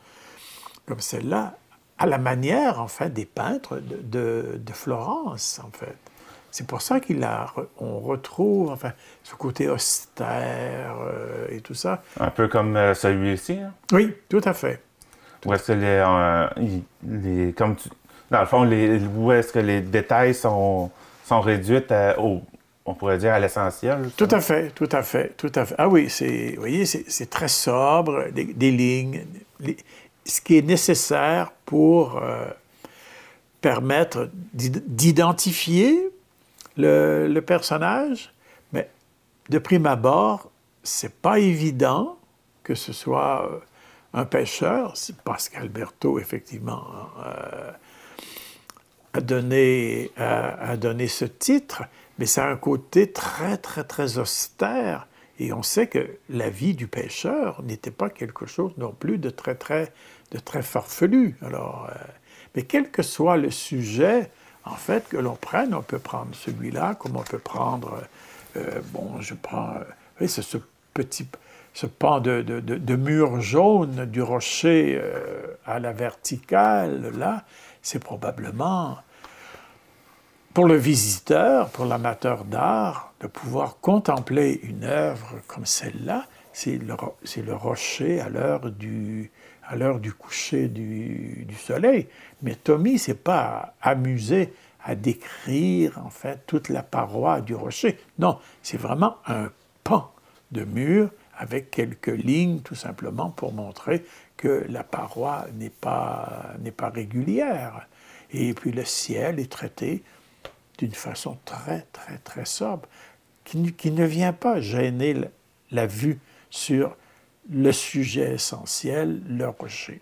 comme celle-là, à la manière, en fait, des peintres de, de, Florence, en fait. C'est pour ça qu'on retrouve enfin, ce côté austère euh, et tout ça. Un peu comme euh, celui-ci. Hein? Oui, tout à fait. Où est-ce que les, les, comme tu, dans le fond, les, où est-ce que les détails sont, sont réduits au, on pourrait dire, à l'essentiel? Tout à fait, tout à fait, tout à fait. Ah oui, c'est, vous voyez, c'est, très sobre, des, lignes, ce qui est nécessaire pour euh, permettre d'identifier le, personnage, mais de prime abord, c'est pas évident que ce soit euh, un pêcheur, parce qu'Alberto, effectivement, euh, a, donné, a, donné ce titre, mais ça a un côté très, très, très austère. Et on sait que la vie du pêcheur n'était pas quelque chose non plus de très, très, de très farfelu. Alors, euh, mais quel que soit le sujet, en fait, que l'on prenne, on peut prendre celui-là, comme on peut prendre, euh, bon, je prends, oui, c'est ce petit, ce pan de, de, mur jaune du rocher euh, à la verticale, là, c'est probablement pour le visiteur, pour l'amateur d'art, de pouvoir contempler une œuvre comme celle-là, c'est le, le, rocher à l'heure du, à l'heure du coucher du, soleil. Mais Tommy s'est pas amusé à décrire en toute la paroi du rocher. Non, c'est vraiment un pan de mur avec quelques lignes tout simplement pour montrer que la paroi n'est pas, n'est pas régulière. Et puis le ciel est traité d'une façon très, très, très sobre, qui, qui ne vient pas gêner la, vue sur le sujet essentiel, le rocher.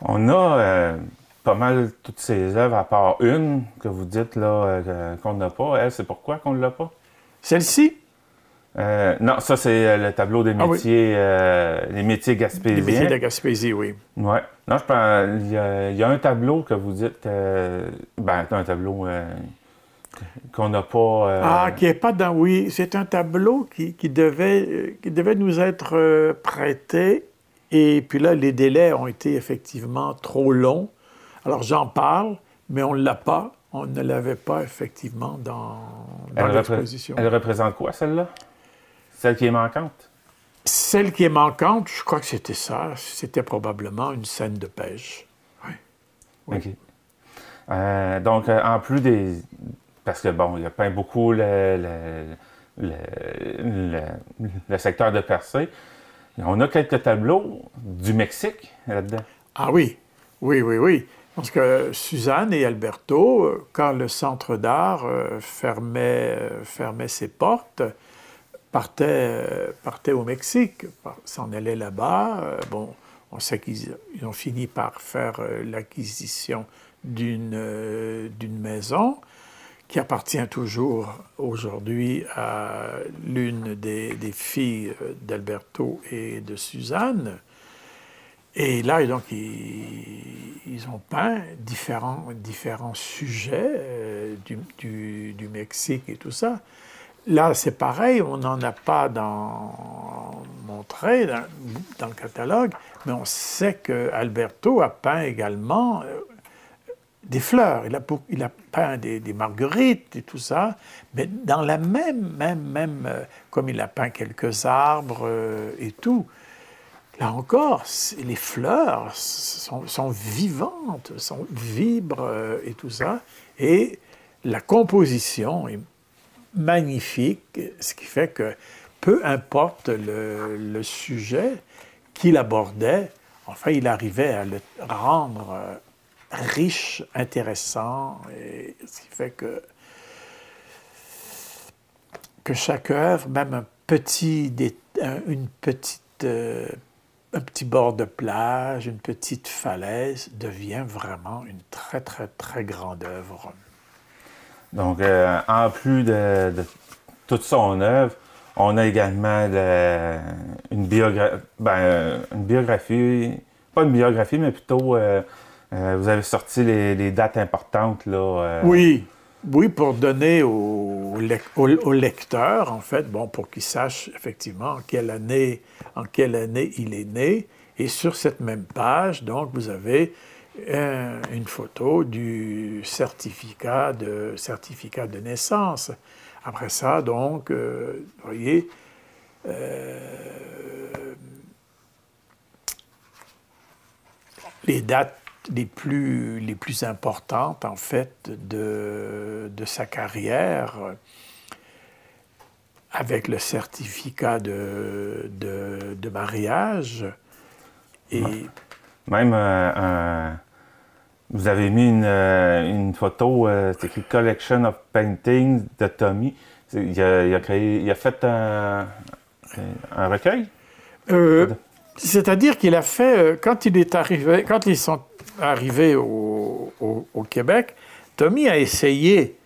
On a euh, pas mal toutes ces œuvres, à part une que vous dites là euh, qu'on n'a pas. Elle, c'est pourquoi qu'on ne l'a pas? Celle-ci? Euh, non, ça, c'est le tableau des ah métiers, les métiers gaspésiens. Les métiers de Gaspésie, oui. Oui. Non, je pense, il y, a, un tableau que vous dites, ben, un tableau qu'on n'a pas. Ah, qui n'est pas dans, oui, c'est un tableau qui, devait, qui devait nous être prêté. Et puis là, les délais ont été effectivement trop longs. Alors, j'en parle, mais on ne l'a pas. On ne l'avait pas effectivement dans, dans l'exposition. Elle représente quoi, celle-là? Celle qui est manquante? Celle qui est manquante, je crois que c'était ça. C'était probablement une scène de pêche. Oui. OK. Euh, donc, euh, en plus des. Parce que, a peint beaucoup le, secteur de Percé. On a quelques tableaux du Mexique là-dedans. Ah oui, oui, oui, oui. Parce que Suzanne et Alberto, euh, quand le centre d'art fermait, fermait ses portes, partaient, au Mexique, s'en allaient là-bas. Euh, bon, on sait qu'ils ont fini par faire euh, l'acquisition euh, d'une maison qui appartient toujours aujourd'hui à l'une des, filles d'Alberto et de Suzanne. Et là, donc, ils, ont peint différents, différents sujets du, du, du, Mexique et tout ça. Là, c'est pareil, on n'en a pas dans, montré dans, dans, le catalogue, mais on sait que Alberto a peint également euh, des fleurs. Il a, peint des, marguerites et tout ça, mais dans la même, même, même, euh, comme il a peint quelques arbres euh, et tout. Là encore, les fleurs sont, vivantes, sont, vibrent et tout ça. Et la composition est magnifique, ce qui fait que peu importe le, sujet qu'il abordait, enfin, il arrivait à le rendre euh, riche, intéressant, et ce qui fait que, que chaque œuvre, même un petit, une petite, euh, un petit bord de plage, une petite falaise, devient vraiment une très, très, très grande œuvre. Donc, euh, en plus de, toute son œuvre, on a également une, ben, une, biographie, pas une biographie, mais plutôt euh, vous avez sorti les, dates importantes. Là, Oui, oui, pour donner aux au, lecteurs, en fait, bon, pour qu'ils sachent effectivement en quelle, année, il est né. Et sur cette même page, donc, vous avez une photo du certificat de, certificat de naissance. Après ça, donc, euh, vous voyez, euh, les dates les plus, les plus importantes, en fait, de, de sa carrière, avec le certificat de, de, mariage. Et... Même euh, vous avez mis une, euh, une photo, euh, c'est écrit Collection of Paintings de Tommy. Il a, il a, créé, il a fait un, un recueil? C'est-à-dire qu'il a fait, quand il est arrivé, quand ils sont arrivé au, Québec, Tommy a essayé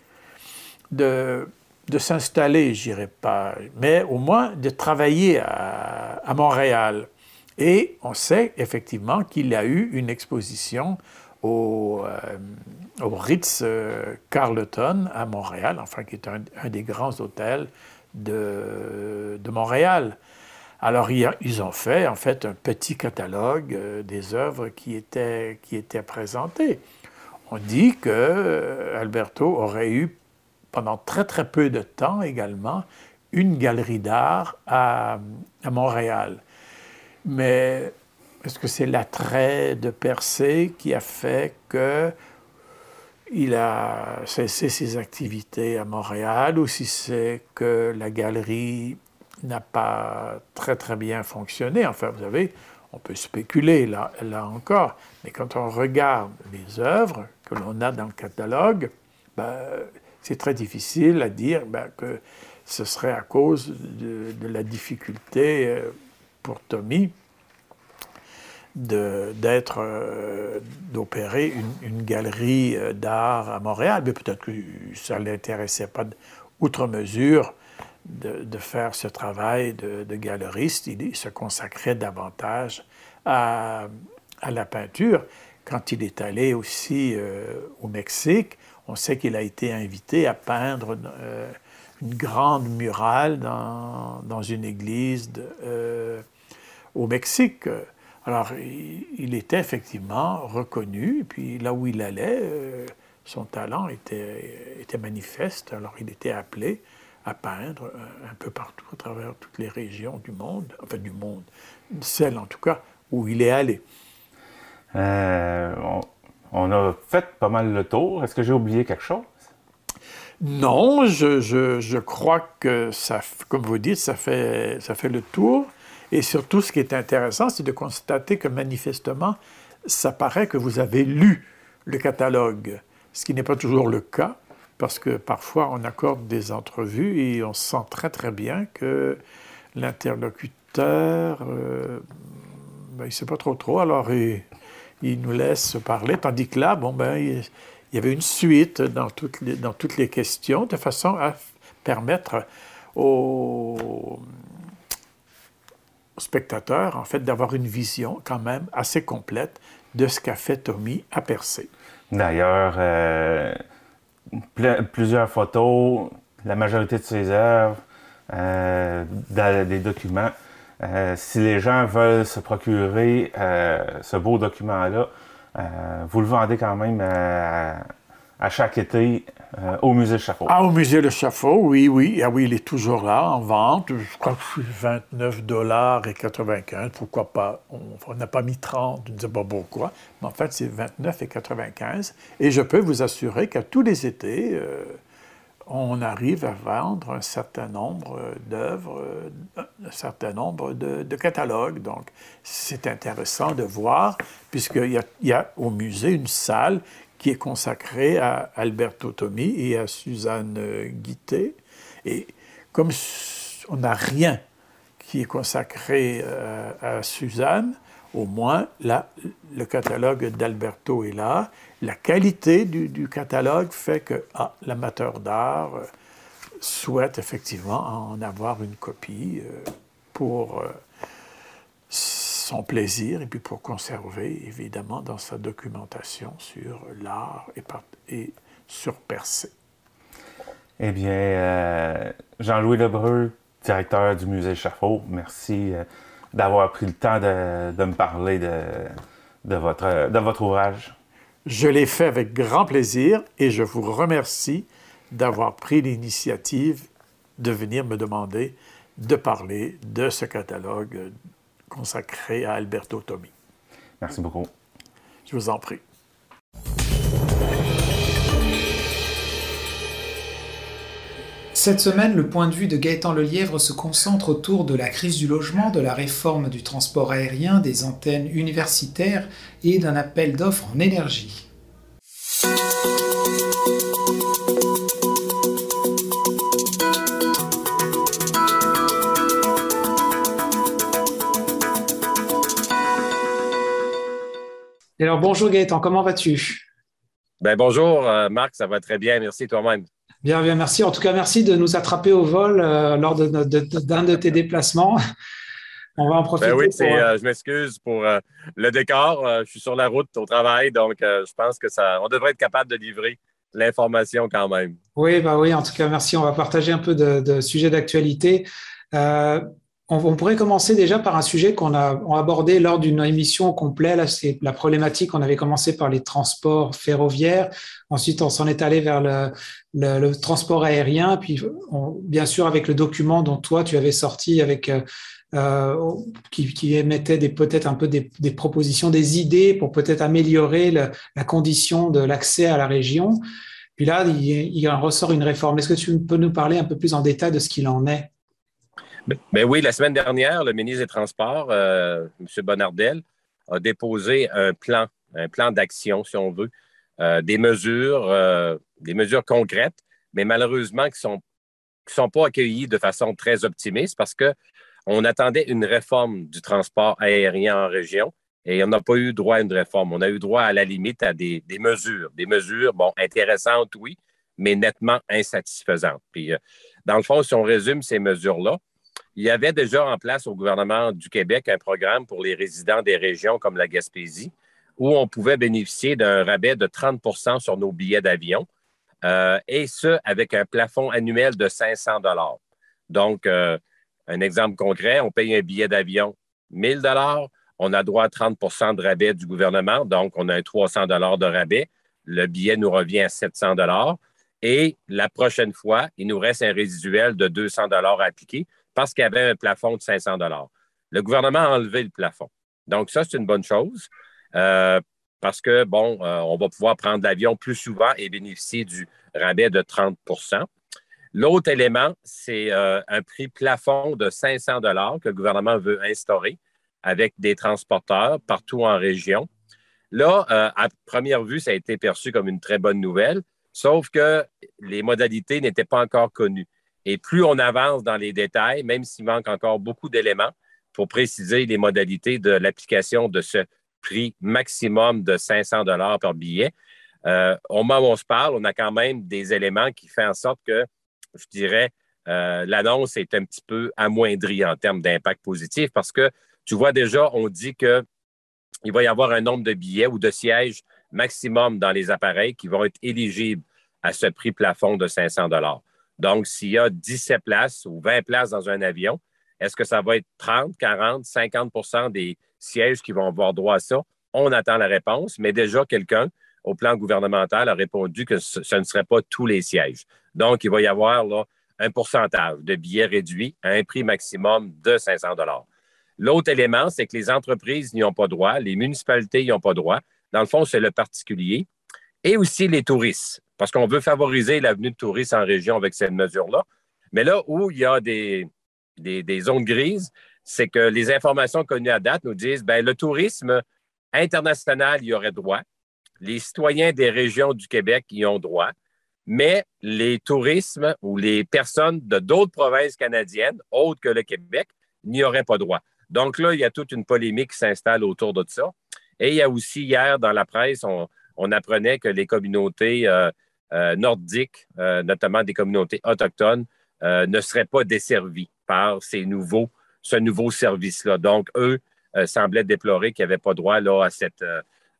de, de s'installer, je pas, mais au moins de travailler à, Montréal. Et on sait effectivement qu'il a eu une exposition au, euh, au Ritz euh, Carleton à Montréal, enfin qui est un, un des grands hôtels de, de Montréal. Alors, ils ont fait, en fait, un petit catalogue euh, des œuvres qui étaient, qui étaient présentées. On dit que euh, Alberto aurait eu, pendant très, très peu de temps également, une galerie d'art à, Montréal. Mais est-ce que c'est l'attrait de Percé qui a fait que il a cessé ses activités à Montréal ou si c'est que la galerie n'a pas très très bien fonctionné. Enfin, vous savez, on peut spéculer là, là encore, mais quand on regarde les œuvres que l'on a dans le catalogue, ben, c'est très difficile à dire ben, que ce serait à cause de, la difficulté euh, pour Tommy d'être, euh, d'opérer une, galerie euh, d'art à Montréal, mais peut-être que ça ne l'intéressait pas outre mesure de, faire ce travail de, galeriste, il, se consacrait davantage à, la peinture. Quand il est allé aussi euh, au Mexique, on sait qu'il a été invité à peindre euh, une grande murale dans, une église euh, au Mexique. Alors, il, était effectivement reconnu, puis là où il allait, son talent était manifeste, alors il était appelé à peindre euh, un peu partout à travers toutes les régions du monde, enfin du monde, celle en tout cas où il est allé. Euh, on, a fait pas mal le tour. Est-ce que j'ai oublié quelque chose? Non, je, je, je, crois que ça, comme vous dites, ça fait, ça fait le tour. Et surtout, ce qui est intéressant, c'est de constater que manifestement, ça paraît que vous avez lu le catalogue, ce qui n'est pas toujours le cas parce que parfois on accorde des entrevues et on sent très très bien que l'interlocuteur, euh, ben, il ne sait pas trop trop, alors il, nous laisse parler, tandis que là, bon, ben, il, y avait une suite dans toutes, les, dans toutes les questions, de façon à permettre aux, spectateurs, en fait, d'avoir une vision quand même assez complète de ce qu'a fait Tommy à Percé. D'ailleurs, euh, plusieurs photos, la majorité de ses œuvres, euh, des documents. Euh, si les gens veulent se procurer euh, ce beau document-là, vous le vendez quand même à chaque été euh, au musée Chafaud. Ah, au musée Le Chafaud, oui, oui. Ah oui, il est toujours là, en vente. Je crois que c'est 29 dollars et 95. Pourquoi pas? On n'a pas mis 30, je ne sais pas pourquoi. Mais en fait, c'est 29 et 95. Et je peux vous assurer qu'à tous les étés, euh, on arrive à vendre un certain nombre d'œuvres, euh, un certain nombre de, catalogues. Donc, c'est intéressant de voir, puisqu'il y, y, a au musée une salle qui est consacré à Alberto Tommy et à Suzanne Guité. Et comme on n'a rien qui est consacré euh, à Suzanne, au moins là, le catalogue d'Alberto est là. La qualité du, catalogue fait que ah, l'amateur d'art euh, souhaite effectivement en avoir une copie euh, pour son plaisir et puis pour conserver, évidemment, dans sa documentation sur l'art et, sur Percé. Eh bien, euh, Jean-Louis Lebreu, directeur du musée Chafaud, merci euh, d'avoir pris le temps de, me parler de, votre, de votre ouvrage. Je l'ai fait avec grand plaisir et je vous remercie d'avoir pris l'initiative de venir me demander de parler de ce catalogue consacré à Alberto Tommy. Merci beaucoup. Je vous en prie. Cette semaine, le point de vue de Gaëtan Lelièvre se concentre autour de la crise du logement, de la réforme du transport aérien, des antennes universitaires et d'un appel d'offres en énergie. Alors bonjour Gaëtan, comment vas-tu? Ben, Bonjour euh, Marc, ça va très bien, merci toi-même. Bien, bien, merci. En tout cas, merci de nous attraper au vol euh, lors d'un de, tes déplacements. On va en profiter. Ben oui, euh, je m'excuse pour le décor. je suis sur la route au travail, donc je pense que ça, on devrait être capable de livrer l'information quand même. Oui, bah oui, en tout cas, merci. On va partager un peu de, sujets d'actualité. On, pourrait commencer déjà par un sujet qu'on a, abordé lors d'une émission au complet. Là, c'est la problématique. On avait commencé par les transports ferroviaires. Ensuite, on s'en est allé vers le, transport aérien. Puis, bien sûr, avec le document dont toi, tu avais sorti avec euh, euh, qui, émettait peut-être un peu des, propositions, des idées pour peut-être améliorer la condition de l'accès à la région. Puis là, il, il en ressort une réforme. Est-ce que tu peux nous parler un peu plus en détail de ce qu'il en est? Ben, ben oui, la semaine dernière, le ministre des Transports, euh, M. Bonardel, a déposé un plan, un plan d'action, si on veut, euh, des mesures, euh, des mesures concrètes, mais malheureusement qui sont, qui sont pas accueillies de façon très optimiste parce qu'on attendait une réforme du transport aérien en région et on n'a pas eu droit à une réforme. On a eu droit à la limite à des, des mesures, des mesures, bon, intéressantes, oui, mais nettement insatisfaisantes. Puis, dans le fond, si on résume ces mesures-là, il y avait déjà en place au gouvernement du Québec un programme pour les résidents des régions comme la Gaspésie, où on pouvait bénéficier d'un rabais de 30% sur nos billets d'avion, euh, et ce, avec un plafond annuel de 500 Donc, euh, un exemple concret, on paye un billet d'avion 1000 on a droit à 30% de rabais du gouvernement, donc on a un 300 de rabais. Le billet nous revient à 700 et la prochaine fois, il nous reste un résiduel de 200 à appliquer parce qu'il y avait un plafond de 500 Le gouvernement a enlevé le plafond. Donc, ça, c'est une bonne chose euh, parce que, bon, euh, on va pouvoir prendre l'avion plus souvent et bénéficier du rabais de 30% L'autre élément, c'est euh, un prix plafond de 500 que le gouvernement veut instaurer avec des transporteurs partout en région. Là, à première vue, ça a été perçu comme une très bonne nouvelle, sauf que les modalités n'étaient pas encore connues. Et plus on avance dans les détails, même s'il manque encore beaucoup d'éléments pour préciser les modalités de l'application de ce prix maximum de 500 dollars par billet, euh, au moment où on se parle, on a quand même des éléments qui font en sorte que, je dirais, euh, l'annonce est un petit peu amoindrie en termes d'impact positif parce que tu vois déjà, on dit qu'il va y avoir un nombre de billets ou de sièges maximum dans les appareils qui vont être éligibles à ce prix plafond de 500 dollars. Donc, s'il y a 17 places ou 20 places dans un avion, est-ce que ça va être 30, 40, 50% des sièges qui vont avoir droit à ça? On attend la réponse, mais déjà, quelqu'un au plan gouvernemental a répondu que ce, ne serait pas tous les sièges. Donc, il va y avoir là, un pourcentage de billets réduits à un prix maximum de 500 L'autre élément, c'est que les entreprises n'y ont pas droit, les municipalités n'y ont pas droit. Dans le fond, c'est le particulier et aussi les touristes parce qu'on veut favoriser l'avenue de touristes en région avec cette mesure-là. Mais là où il y a des, des, zones grises, c'est que les informations connues à date nous disent ben le tourisme international y aurait droit, les citoyens des régions du Québec y ont droit, mais les tourismes ou les personnes de d'autres provinces canadiennes, autres que le Québec, n'y auraient pas droit. Donc là, il y a toute une polémique qui s'installe autour de ça. Et il y a aussi hier dans la presse, on, apprenait que les communautés euh, nordiques, euh, notamment des communautés autochtones, ne seraient pas desservies par ces nouveaux, ce nouveau service-là. Donc, eux euh, semblait déplorer qu'il n'y avait pas droit là, à, cette,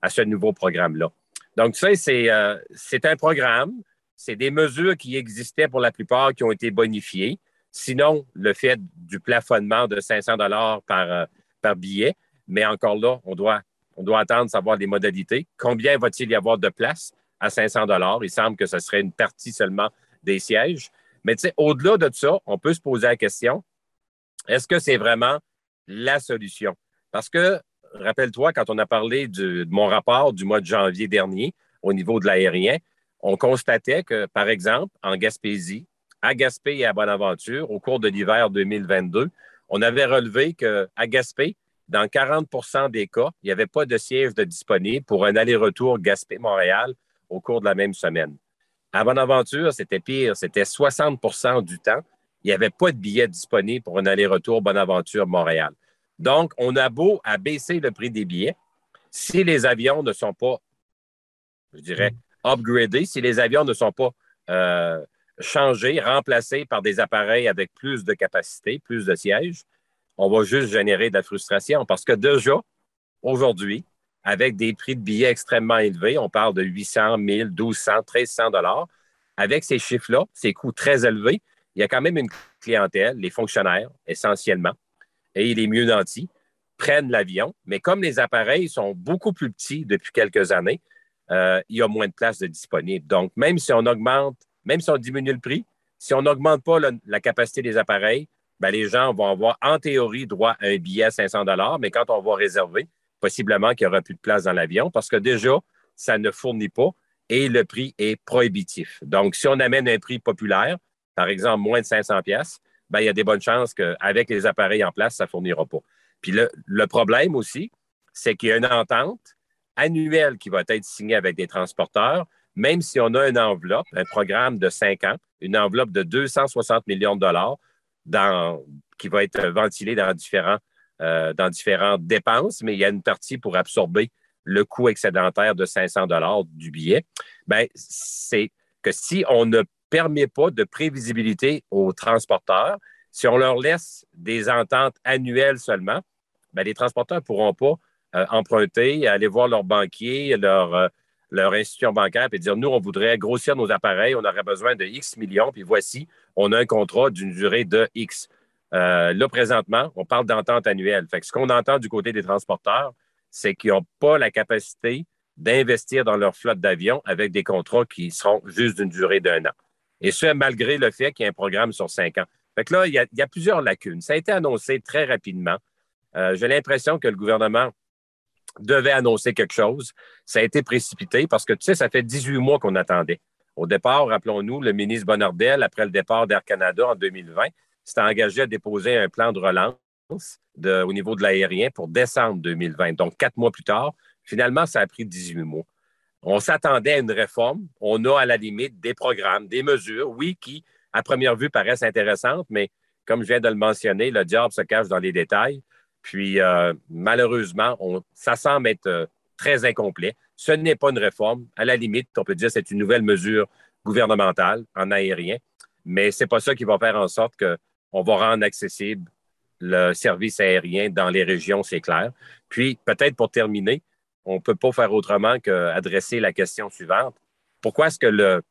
à ce nouveau programme-là. Donc, ça, c'est, un programme, c'est des mesures qui existaient pour la plupart qui ont été bonifiées. Sinon, le fait du plafonnement de 500 dollars par, par billet, mais encore là, on doit, on doit attendre savoir les modalités. Combien va-t-il y avoir de place à 500 dollars Il semble que ce serait une partie seulement des sièges. Mais au-delà de ça, on peut se poser la question, est-ce que c'est vraiment la solution? Parce que, rappelle-toi, quand on a parlé de mon rapport du mois de janvier dernier au niveau de l'aérien, on constatait que, par exemple, en Gaspésie, à Gaspé et à Bonaventure, au cours de l'hiver 2022, on avait relevé qu'à Gaspé, dans 40% des cas, il n'y avait pas de siège de disponible pour un aller-retour Gaspé-Montréal au cours de la même semaine. À Bonaventure, c'était pire. C'était 60% du temps. Il n'y avait pas de billets disponibles pour un aller-retour Bonaventure-Montréal. Donc, on a beau à baisser le prix des billets. Si les avions ne sont pas, je dirais, upgradés, si les avions ne sont pas euh, changés, remplacés par des appareils avec plus de capacité, plus de sièges, on va juste générer de la frustration parce que déjà, aujourd'hui, avec des prix de billets extrêmement élevés. On parle de 800, 1000, 1200, 1300 dollars. Avec ces chiffres-là, ces coûts très élevés, il y a quand même une clientèle, les fonctionnaires essentiellement, et les mieux nantis prennent l'avion. Mais comme les appareils sont beaucoup plus petits depuis quelques années, euh, il y a moins de places de disponibles. Donc, même si on augmente, même si on diminue le prix, si on n'augmente pas la capacité des appareils, ben, les gens vont avoir en théorie droit à un billet à 500 mais quand on va réserver, possiblement qu'il n'y aura plus de place dans l'avion parce que déjà, ça ne fournit pas et le prix est prohibitif. Donc, si on amène un prix populaire, par exemple moins de 500 pièces, ben, il y a des bonnes chances qu'avec les appareils en place, ça ne fournira pas. Puis le, le problème aussi, c'est qu'il y a une entente annuelle qui va être signée avec des transporteurs, même si on a une enveloppe, un programme de cinq ans, une enveloppe de 260 millions de dollars dans, qui va être ventilée dans différents euh, dans différentes dépenses, mais il y a une partie pour absorber le coût excédentaire de 500 dollars du billet. Ben, c'est que si on ne permet pas de prévisibilité aux transporteurs, si on leur laisse des ententes annuelles seulement, ben, les transporteurs ne pourront pas euh, emprunter, aller voir leur banquier, leur, euh, leur institution bancaire et dire nous, on voudrait grossir nos appareils, on aurait besoin de X millions, puis voici, on a un contrat d'une durée de X. Euh, là, présentement, on parle d'entente annuelle. Ce qu'on entend du côté des transporteurs, c'est qu'ils n'ont pas la capacité d'investir dans leur flotte d'avions avec des contrats qui seront juste d'une durée d'un an. Et ce, malgré le fait qu'il y a un programme sur cinq ans. Là, il y, a, plusieurs lacunes. Ça a été annoncé très rapidement. Euh, j'ai l'impression que le gouvernement devait annoncer quelque chose. Ça a été précipité parce que, tu sais, ça fait 18 mois qu'on attendait. Au départ, rappelons-nous, le ministre Bonnardel, après le départ d'Air Canada en 2020, s'est engagé à déposer un plan de relance au niveau de l'aérien pour décembre 2020. Donc, quatre mois plus tard, finalement, ça a pris 18 mois. On s'attendait à une réforme. On a à la limite des programmes, des mesures, oui, qui, à première vue, paraissent intéressantes, mais comme je viens de le mentionner, le diable se cache dans les détails. Puis, euh, malheureusement, ça semble être euh, très incomplet. Ce n'est pas une réforme. À la limite, on peut dire que c'est une nouvelle mesure gouvernementale en aérien, mais ce n'est pas ça qui va faire en sorte que on va rendre accessible le service aérien dans les régions, c'est clair. Puis, peut-être pour terminer, on ne peut pas faire autrement qu'adresser la question suivante. Pourquoi est-ce que le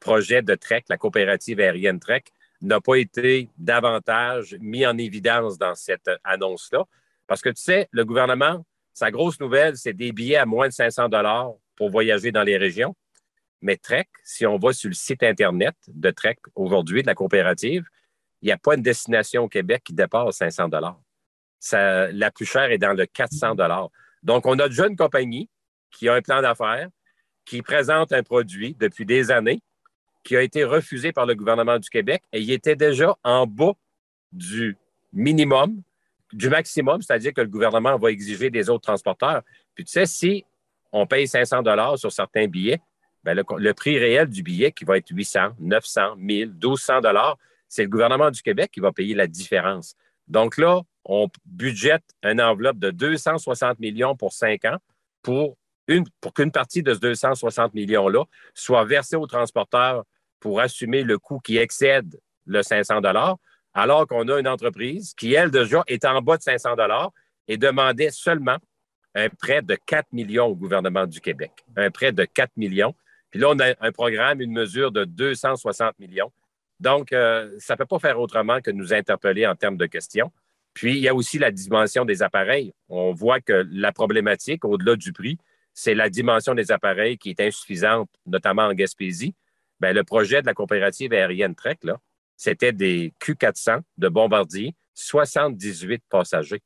projet de TREC, la coopérative aérienne TREC, n'a pas été davantage mis en évidence dans cette annonce-là? Parce que tu sais, le gouvernement, sa grosse nouvelle, c'est des billets à moins de 500 dollars pour voyager dans les régions. Mais TREC, si on va sur le site Internet de TREC aujourd'hui, de la coopérative, il n'y a pas une destination au Québec qui dépasse 500 dollars. La plus chère est dans le 400 dollars. Donc, on a déjà une compagnie qui a un plan d'affaires, qui présente un produit depuis des années, qui a été refusé par le gouvernement du Québec et il était déjà en bas du minimum, du maximum, c'est-à-dire que le gouvernement va exiger des autres transporteurs. Puis tu sais, si on paye 500 dollars sur certains billets, bien, le, le, prix réel du billet qui va être 800, 900, 1000, 1200 dollars, c'est le gouvernement du Québec qui va payer la différence. Donc là, on budgète une enveloppe de 260 millions pour cinq ans pour, qu'une partie de ce 260 millions-là soit versée aux transporteurs pour assumer le coût qui excède le 500 alors qu'on a une entreprise qui, elle, déjà, est en bas de 500 et demandait seulement un prêt de 4 millions au gouvernement du Québec. Un prêt de 4 millions. Puis là, on a un programme, une mesure de 260 millions. Donc, euh, ça ne peut pas faire autrement que nous interpeller en termes de questions. Puis, il y a aussi la dimension des appareils. On voit que la problématique, au-delà du prix, c'est la dimension des appareils qui est insuffisante, notamment en Gaspésie. Bien, le projet de la coopérative aérienne Trek, c'était des Q400 de bombardier, 78 passagers.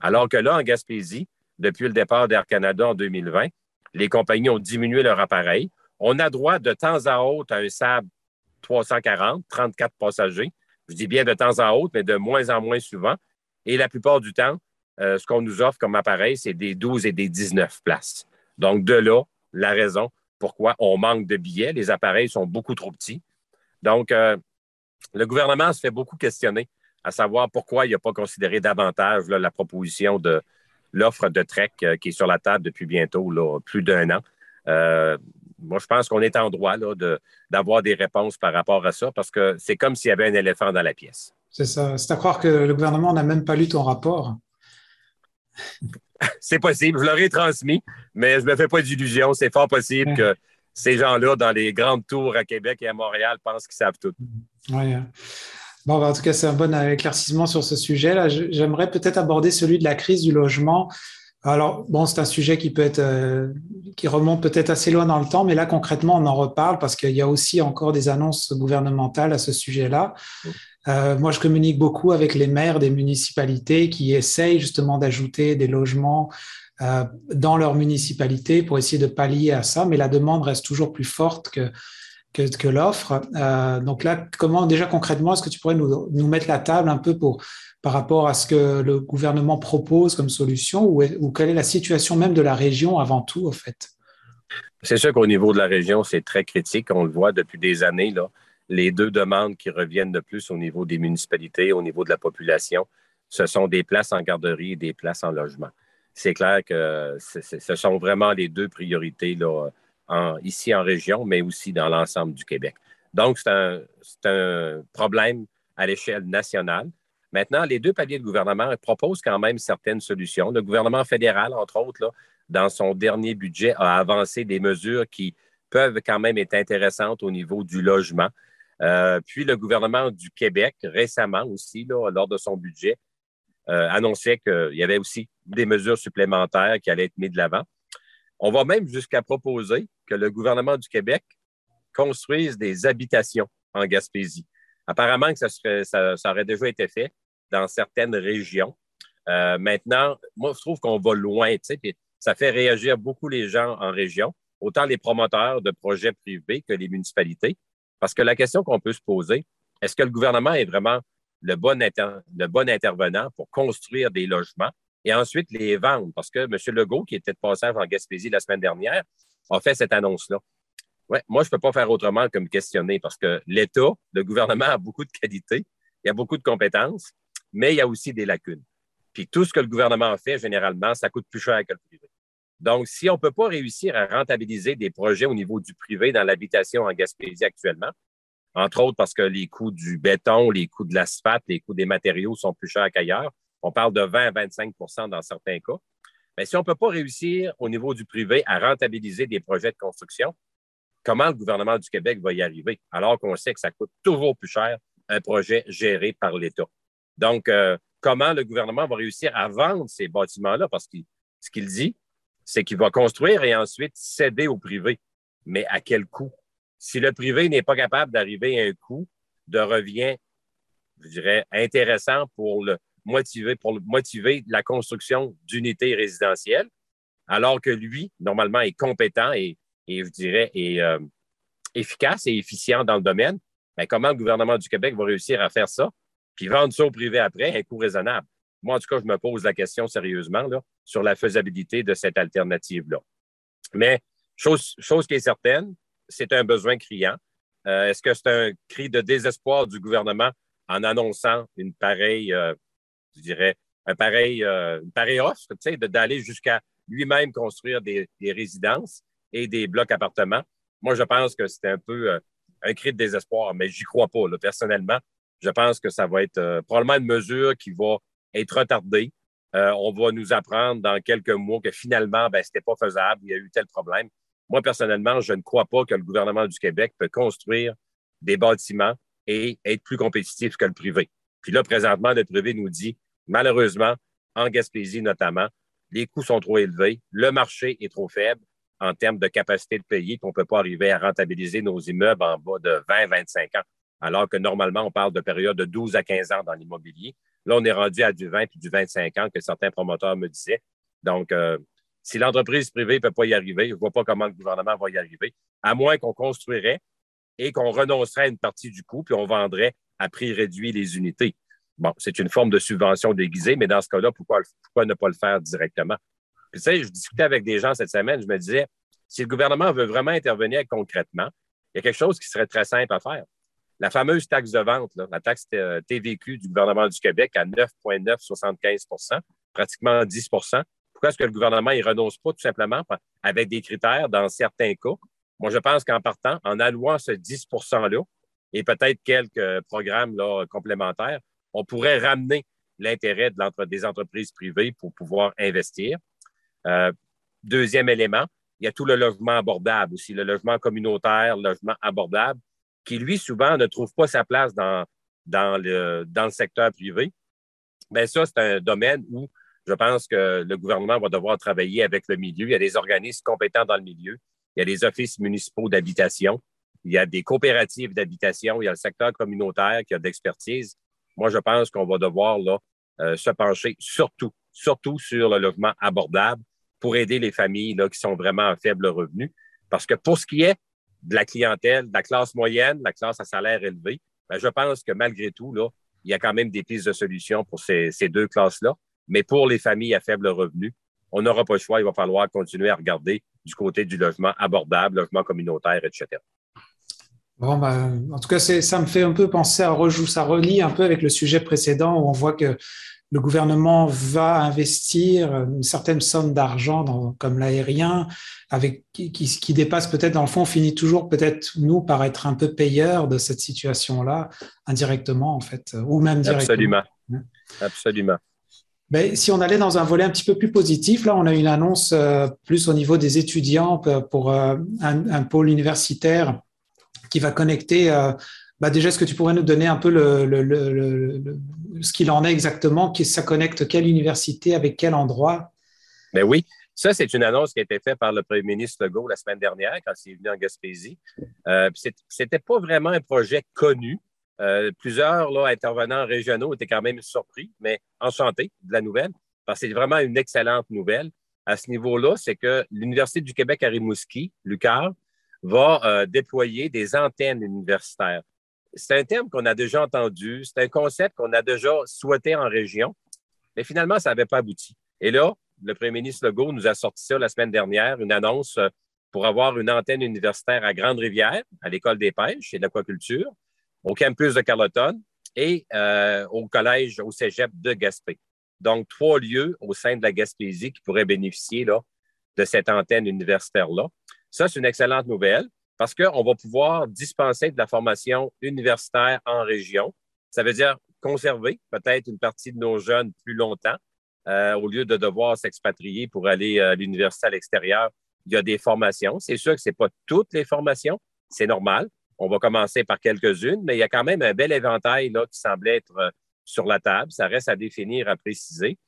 Alors que là, en Gaspésie, depuis le départ d'Air Canada en 2020, les compagnies ont diminué leur appareil. On a droit de temps à autre à un SAB 340, 34 passagers. Je dis bien de temps à autre, mais de moins en moins souvent. Et la plupart du temps, euh, ce qu'on nous offre comme appareil, c'est des 12 et des 19 places. Donc, de là, la raison pourquoi on manque de billets. Les appareils sont beaucoup trop petits. Donc, euh, le gouvernement se fait beaucoup questionner à savoir pourquoi il n'a pas considéré davantage la proposition de l'offre de Trek euh, qui est sur la table depuis bientôt plus d'un an. Moi, je pense qu'on est en droit d'avoir des réponses par rapport à ça parce que c'est comme s'il y avait un éléphant dans la pièce. C'est ça. C'est à croire que le gouvernement n'a même pas lu ton rapport. c'est possible. Je l'aurais transmis, mais je ne me fais pas d'illusions. C'est fort possible que ces gens-là, dans les grandes tours à Québec et à Montréal, pensent qu'ils savent tout. Oui. Bon, ben, en tout cas, c'est un bon éclaircissement sur ce sujet-là. J'aimerais peut-être aborder celui de la crise du logement. Alors, bon, c'est un sujet qui peut être, euh, qui remonte peut-être assez loin dans le temps, mais là, concrètement, on en reparle parce qu'il y a aussi encore des annonces gouvernementales à ce sujet-là. Euh, moi, je communique beaucoup avec les maires des municipalités qui essayent justement d'ajouter des logements euh, dans leur municipalité pour essayer de pallier à ça, mais la demande reste toujours plus forte que, que, l'offre. Euh, donc là, comment déjà concrètement, est-ce que tu pourrais nous, nous, mettre la table un peu pour, par rapport à ce que le gouvernement propose comme solution ou, quelle est la situation même de la région avant tout, en fait? C'est sûr qu'au niveau de la région, c'est très critique. On le voit depuis des années. Là. Les deux demandes qui reviennent de plus au niveau des municipalités, au niveau de la population, ce sont des places en garderie et des places en logement. C'est clair que ce sont vraiment les deux priorités là, ici en région, mais aussi dans l'ensemble du Québec. Donc, c'est un, problème à l'échelle nationale. Maintenant, les deux paliers de gouvernement proposent quand même certaines solutions. Le gouvernement fédéral, entre autres, dans son dernier budget, a avancé des mesures qui peuvent quand même être intéressantes au niveau du logement. Euh, puis le gouvernement du Québec, récemment aussi, lors de son budget, euh, annonçait qu'il y avait aussi des mesures supplémentaires qui allaient être mises de l'avant. On va même jusqu'à proposer que le gouvernement du Québec construise des habitations en Gaspésie. Apparemment que ça, aurait déjà été fait dans certaines régions. Euh, maintenant, moi, je trouve qu'on va loin, ça fait réagir beaucoup les gens en région, autant les promoteurs de projets privés que les municipalités. Parce que la question qu'on peut se poser, est-ce que le gouvernement est vraiment le bon, le bon intervenant pour construire des logements et ensuite les vendre? Parce que M. Legault, qui était de passage en Gaspésie la semaine dernière, a fait cette annonce-là. Ouais, moi, je ne peux pas faire autrement que me questionner parce que l'État, le gouvernement a beaucoup de qualités, il y a beaucoup de compétences, mais il y a aussi des lacunes. Puis tout ce que le gouvernement fait, généralement, ça coûte plus cher que le privé. Donc, si on ne peut pas réussir à rentabiliser des projets au niveau du privé dans l'habitation en Gaspésie actuellement, entre autres parce que les coûts du béton, les coûts de l'asphalte, les coûts des matériaux sont plus chers qu'ailleurs, on parle de 20 à 25% dans certains cas. Mais si on ne peut pas réussir au niveau du privé à rentabiliser des projets de construction, comment le gouvernement du Québec va y arriver alors qu'on sait que ça coûte toujours plus cher un projet géré par l'État? Donc, euh, comment le gouvernement va réussir à vendre ces bâtiments-là? Parce que ce qu'il dit, c'est qu'il va construire et ensuite céder au privé. Mais à quel coût? Si le privé n'est pas capable d'arriver à un coût de revient, je dirais, intéressant pour le, motivé pour motiver la construction d'unités résidentielles, alors que lui, normalement, est compétent et, je dirais, euh, efficace et efficient dans le domaine. Mais comment le gouvernement du Québec va réussir à faire ça, puis vendre ça au privé après un coût raisonnable? Moi, en tout cas, je me pose la question sérieusement là, sur la faisabilité de cette alternative-là. Mais chose, chose qui est certaine, c'est un besoin criant. Euh, est-ce que c'est un cri de désespoir du gouvernement en annonçant une pareille euh, je dirais, un pareil, euh, une pareille offre, d'aller jusqu'à lui-même construire des, résidences et des blocs appartements? Moi, je pense que c'était un peu un cri de désespoir, mais j'y crois pas. personnellement, je pense que ça va être euh, probablement une mesure qui va être retardée on va nous apprendre dans quelques mois que finalement, ben, ce n'était pas faisable, il y a eu tel problème. Moi, personnellement, je ne crois pas que le gouvernement du Québec peut construire des bâtiments et être plus compétitif que le privé. Puis là, présentement, le privé nous dit, malheureusement, en Gaspésie notamment, les coûts sont trop élevés, le marché est trop faible en termes de capacité de payer, qu'on ne peut pas arriver à rentabiliser nos immeubles en bas de 20-25 ans, alors que normalement, on parle de période de 12 à 15 ans dans l'immobilier. Là, on est rendu à du 20 puis du 25 ans que certains promoteurs me disaient. Donc, euh, si l'entreprise privée ne peut pas y arriver, je ne vois pas comment le gouvernement va y arriver, à moins qu'on construirait et qu'on renoncerait à une partie du coût, puis on vendrait à prix réduit les unités. Bon, c'est une forme de subvention déguisée, mais dans ce cas-là, pourquoi, ne pas le faire directement? Tu sais, je discutais avec des gens cette semaine, je me disais, si le gouvernement veut vraiment intervenir concrètement, il y a quelque chose qui serait très simple à faire. La fameuse taxe de vente, la taxe TVQ du gouvernement du Québec à 9,975% pratiquement 10% Pourquoi est-ce que le gouvernement ne renonce pas tout simplement avec des critères dans certains cas? Moi, je pense qu'en partant, en allouant ce 10 %-là et peut-être quelques programmes là, complémentaires, on pourrait ramener l'intérêt de des entreprises privées pour pouvoir investir. Euh, deuxième élément, il y a tout le logement abordable aussi, le logement communautaire, le logement abordable, qui, lui, souvent, ne trouve pas sa place dans, le, dans le secteur privé. Bien, ça, c'est un domaine où je pense que le gouvernement va devoir travailler avec le milieu. Il y a des organismes compétents dans le milieu il y a des offices municipaux d'habitation, il y a des coopératives d'habitation, il y a le secteur communautaire qui a d'expertise. Moi, je pense qu'on va devoir euh, se pencher surtout, surtout sur le logement abordable pour aider les familles là, qui sont vraiment à faible revenu. Parce que pour ce qui est de la clientèle, de la classe moyenne, de la classe à salaire élevé, ben, je pense que malgré tout, là, il y a quand même des pistes de solutions pour ces, deux classes-là. Mais pour les familles à faible revenu, on n'aura pas le choix. Il va falloir continuer à regarder du côté du logement abordable, logement communautaire, etc. Bon, ben, en tout cas, ça me fait un peu penser à ça relie un peu avec le sujet précédent où on voit que le gouvernement va investir une certaine somme d'argent comme l'aérien, avec qui, qui, dépasse peut-être dans le fond, finit toujours peut-être nous par être un peu payeurs de cette situation-là, indirectement en fait, ou même directement. Absolument. Absolument. Ben, si on allait dans un volet un petit peu plus positif, là, on a une annonce euh, plus au niveau des étudiants pour euh, un, pôle universitaire qui va connecter. Euh, bah, déjà, est-ce que tu pourrais nous donner un peu le, ce qu'il en est exactement? Ça connecte quelle université avec quel endroit? Ben oui, ça, c'est une annonce qui a été faite par le premier ministre Legault la semaine dernière quand il est venu en Gaspésie. Euh, Ce n'était pas vraiment un projet connu. Euh, plusieurs intervenants régionaux étaient quand même surpris, mais enchantés de la nouvelle, parce que c'est vraiment une excellente nouvelle. À ce niveau-là, c'est que l'Université du Québec à Rimouski, l'UQAR, va euh, déployer des antennes universitaires. C'est un terme qu'on a déjà entendu, c'est un concept qu'on a déjà souhaité en région, mais finalement, ça n'avait pas abouti. Et là, le premier ministre Legault nous a sorti ça la semaine dernière, une annonce euh, pour avoir une antenne universitaire à Grande-Rivière, à l'École des pêches et de l'aquaculture, au campus de Carleton et euh, au collège, au cégep de Gaspé. Donc, trois lieux au sein de la Gaspésie qui pourraient bénéficier de cette antenne universitaire-là. Ça, c'est une excellente nouvelle parce qu'on va pouvoir dispenser de la formation universitaire en région. Ça veut dire conserver peut-être une partie de nos jeunes plus longtemps euh, au lieu de devoir s'expatrier pour aller à l'université à l'extérieur. Il y a des formations. C'est sûr que ce n'est pas toutes les formations, c'est normal. On va commencer par quelques-unes, mais il y a quand même un bel éventail là, qui semble être euh, sur la table. Ça reste à définir, à préciser.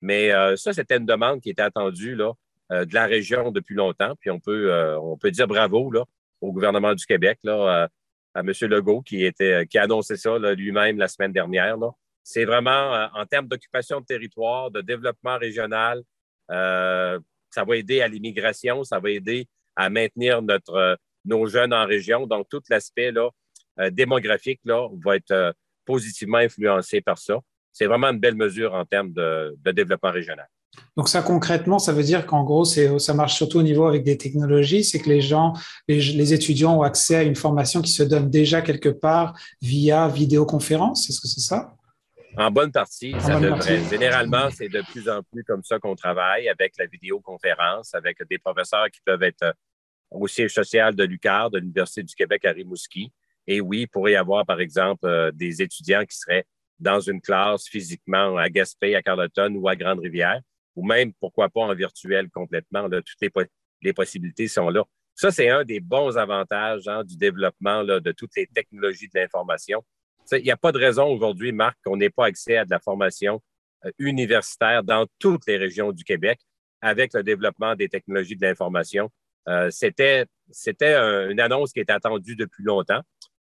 Mais euh, ça, c'était une demande qui était attendue là, de la région depuis longtemps. Puis on peut, on peut dire bravo là, au gouvernement du Québec, là, à M. Legault, qui, était, qui a annoncé ça lui-même la semaine dernière. C'est vraiment en termes d'occupation de territoire, de développement régional, ça va aider à l'immigration, ça va aider à maintenir notre, nos jeunes en région. Donc, tout l'aspect euh, démographique là, va être euh, positivement influencé par ça. C'est vraiment une belle mesure en termes de, développement régional. Donc ça concrètement, ça veut dire qu'en gros, ça marche surtout au niveau avec des technologies, c'est que les gens, les, étudiants ont accès à une formation qui se donne déjà quelque part via vidéoconférence. Est-ce que c'est ça? En bonne partie, ça devrait. Généralement, c'est de plus en plus comme ça qu'on travaille avec la vidéoconférence, avec des professeurs qui peuvent être au siège social de l'UQAR, de l'Université du Québec à Rimouski. Et oui, il pourrait y avoir, par exemple, euh, des étudiants qui seraient dans une classe physiquement à Gaspé, à Carleton ou à Grande-Rivière, ou même, pourquoi pas, en virtuel complètement. toutes les, possibilités sont là. Ça, c'est un des bons avantages hein, du développement de toutes les technologies de l'information. Il n'y a pas de raison aujourd'hui, Marc, qu'on n'ait pas accès à de la formation euh, universitaire dans toutes les régions du Québec avec le développement des technologies de l'information. Euh, c'était c'était une annonce qui était attendue depuis longtemps.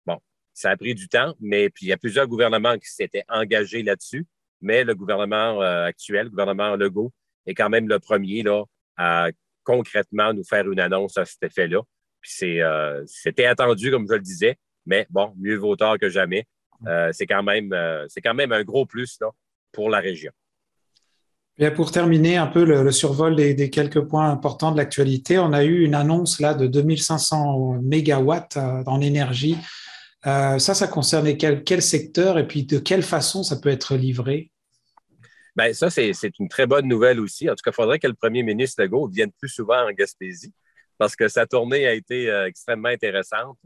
Bon, ça a pris du temps, mais puis il y a plusieurs gouvernements qui s'étaient engagés là-dessus, mais le gouvernement euh, actuel, le gouvernement Legault, est quand même le premier là, à concrètement nous faire une annonce à cet effet-là. Puis euh, c'était attendu, comme je le disais, mais bon, mieux vaut tard que jamais. c'est quand même quand même un gros plus là, pour la région pour terminer un peu le, survol des, quelques points importants de l'actualité, on a eu une annonce là de 2500 mégawatts euh, en énergie. Euh, ça, ça concernait quel, secteur et puis de quelle façon ça peut être livré? Bien, ça, c'est une très bonne nouvelle aussi. En tout cas, il faudrait que le premier ministre Legault vienne plus souvent en Gaspésie parce que sa tournée a été euh, extrêmement intéressante.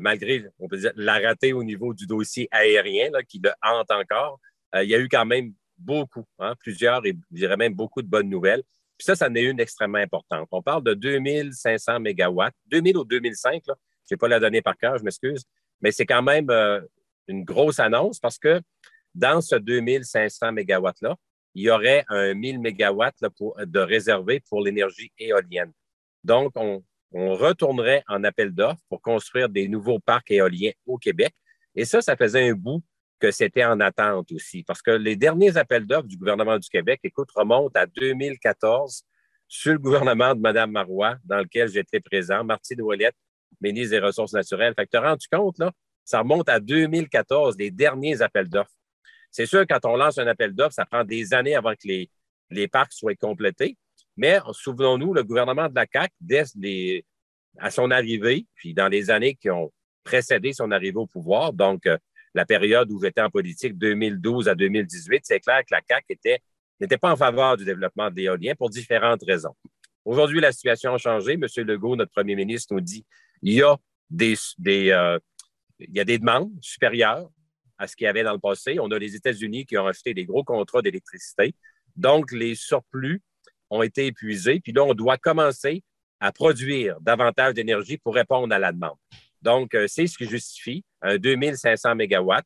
malgré, on peut dire, la ratée au niveau du dossier aérien là, qui le hante encore, il y a eu quand même beaucoup, hein, plusieurs et je dirais même beaucoup de bonnes nouvelles. Puis ça, ça en est une extrêmement importante. On parle de 2500 mégawatts, 2000 ou 2005, je n'ai pas la donnée par cœur, je m'excuse, mais c'est quand même euh, une grosse annonce parce que dans ce 2500 mégawatts-là, il y aurait un 1000 mégawatts de réservé pour l'énergie éolienne. Donc, on, on retournerait en appel d'offres pour construire des nouveaux parcs éoliens au Québec. Et ça, ça faisait un bout que c'était en attente aussi. Parce que les derniers appels d'offres du gouvernement du Québec, écoute, remontent à 2014 sur le gouvernement de Mme Marois, dans lequel j'étais présent, Martine Ouellette, ministre des Ressources naturelles. Fait que te rends-tu compte, là? Ça remonte à 2014, les derniers appels d'offres. C'est sûr, quand on lance un appel d'offres, ça prend des années avant que les, les parcs soient complétés. Mais souvenons-nous, le gouvernement de la CAQ, dès à son arrivée, puis dans les années qui ont précédé son arrivée au pouvoir, donc euh, la période où j'étais en politique, 2012 à 2018, c'est clair que la CAQ n'était pas en faveur du développement de l'éolien pour différentes raisons. Aujourd'hui, la situation a changé. M. Legault, notre premier ministre, nous dit il y a des, euh, il y a des demandes supérieures à ce qu'il y avait dans le passé. On a les États-Unis qui ont acheté des gros contrats d'électricité. Donc, les surplus ont été épuisés. Puis là, on doit commencer à produire davantage d'énergie pour répondre à la demande. Donc, euh, c'est ce qui justifie un 2500 mégawatts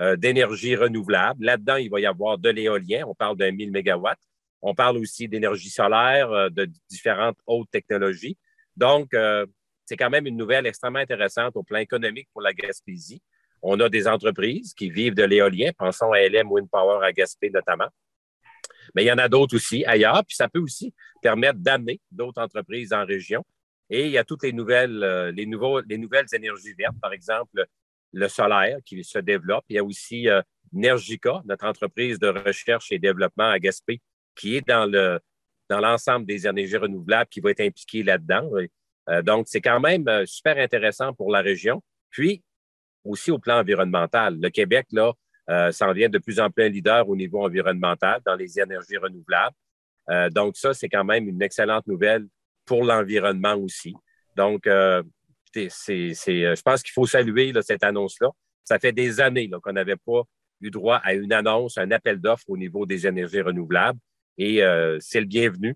euh, d'énergie renouvelable. Là-dedans, il va y avoir de l'éolien. On parle d'un 1000 mégawatts. On parle aussi d'énergie solaire, euh, de différentes hautes technologies. Donc, c'est quand même une nouvelle extrêmement intéressante au plan économique pour la Gaspésie. On a des entreprises qui vivent de l'éolien. Pensons à LM Wind Power à Gaspé notamment. Mais il y en a d'autres aussi ailleurs. Puis ça peut aussi permettre d'amener d'autres entreprises en région. Et il y a toutes les nouvelles, euh, énergies vertes, par exemple le solaire qui se développe. Il y a aussi euh, Nergica, notre entreprise de recherche et développement à Gaspé, qui est dans dans l'ensemble des énergies renouvelables qui va être impliquée là-dedans. Euh, donc, c'est quand même super intéressant pour la région. Puis, aussi au plan environnemental. Le Québec, là, s'en vient de plus en plus un leader au niveau environnemental dans les énergies renouvelables. donc, ça, c'est quand même une excellente nouvelle pour l'environnement aussi. Donc, euh, c'est, euh, je pense qu'il faut saluer cette annonce-là. Ça fait des années qu'on n'avait pas eu droit à une annonce, un appel d'offres au niveau des énergies renouvelables. Et euh, c'est le bienvenu.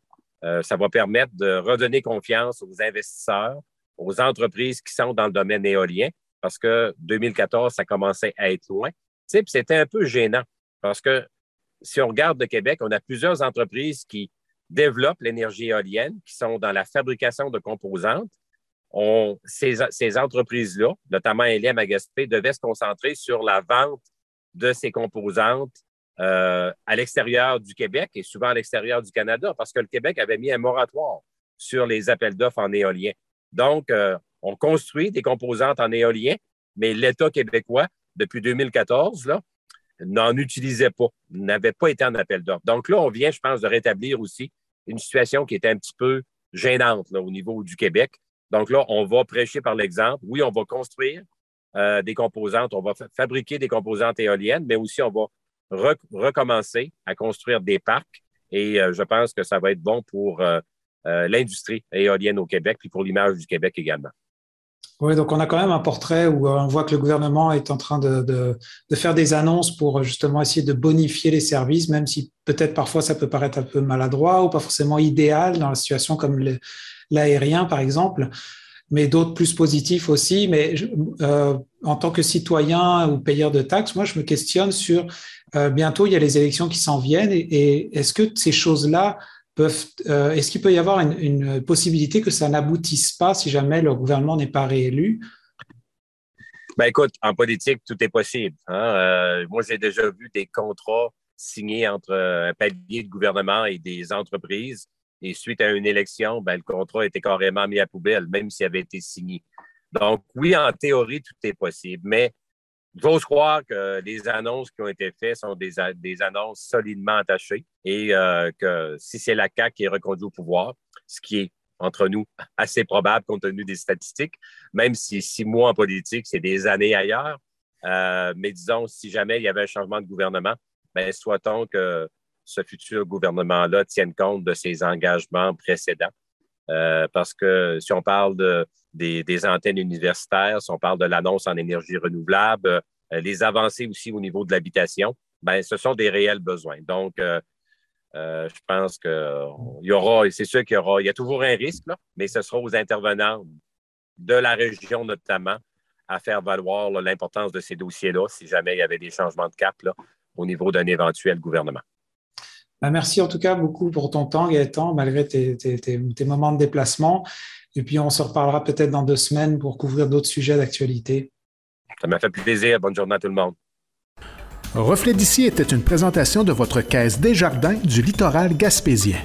Ça va permettre de redonner confiance aux investisseurs, aux entreprises qui sont dans le domaine éolien, parce que 2014, ça commençait à être loin. C'était un peu gênant, parce que si on regarde le Québec, on a plusieurs entreprises qui développent l'énergie éolienne, qui sont dans la fabrication de composantes. On, ces, entreprises-là, notamment LM à Gaspé, devaient se concentrer sur la vente de ces composantes euh, à l'extérieur du Québec et souvent à l'extérieur du Canada, parce que le Québec avait mis un moratoire sur les appels d'offres en éolien. Donc, euh, on construit des composantes en éolien, mais l'État québécois, depuis 2014, là, n'en utilisait pas, n'avait pas été en appel d'offres. Donc là, on vient, je pense, de rétablir aussi une situation qui était un petit peu gênante au niveau du Québec. Donc là, on va prêcher par l'exemple. Oui, on va construire euh, des composantes, on va fabriquer des composantes éoliennes, mais aussi on va recommencer à construire des parcs. Et euh, je pense que ça va être bon pour euh, l'industrie éolienne au Québec, puis pour l'image du Québec également. Oui, donc on a quand même un portrait où on voit que le gouvernement est en train de, faire des annonces pour justement essayer de bonifier les services, même si peut-être parfois ça peut paraître un peu maladroit ou pas forcément idéal dans la situation comme l'aérien, par exemple, mais d'autres plus positifs aussi. Mais euh, en tant que citoyen ou payeur de taxes, moi, je me questionne sur euh, bientôt, il y a les élections qui s'en viennent et est-ce que ces choses-là peuvent. Euh, est-ce qu'il peut y avoir une, possibilité que ça n'aboutisse pas si jamais le gouvernement n'est pas réélu? Ben écoute, en politique, tout est possible. Hein. Euh, moi, j'ai déjà vu des contrats signés entre un palier de gouvernement et des entreprises. Et suite à une élection, ben, le contrat était carrément mis à poubelle, même s'il avait été signé. Donc, oui, en théorie, tout est possible. Mais J'ose croire que les annonces qui ont été faites sont des, annonces solidement attachées et euh, que si c'est la CAQ qui est reconduite au pouvoir, ce qui est entre nous assez probable compte tenu des statistiques, même si six mois en politique, c'est des années ailleurs. Euh, mais disons, si jamais il y avait un changement de gouvernement, ben, soit-on que ce futur gouvernement-là tienne compte de ses engagements précédents. Euh, parce que si on parle de, des, antennes universitaires, si on parle de l'annonce en énergie renouvelable, euh, les avancées aussi au niveau de l'habitation, ben, ce sont des réels besoins. Donc, euh, je pense qu'il y aura, c'est sûr qu'il y aura, il y a toujours un risque, mais ce sera aux intervenants de la région notamment à faire valoir l'importance de ces dossiers-là si jamais il y avait des changements de cap au niveau d'un éventuel gouvernement. Ben, merci en tout cas beaucoup pour ton temps, Gaëtan, malgré tes, tes moments de déplacement. Et puis, on se reparlera peut-être dans deux semaines pour couvrir d'autres sujets d'actualité. Ça m'a fait plaisir. Bonne journée à tout le monde. Reflet d'ici était une présentation de votre caisse des jardins du littoral gaspésien.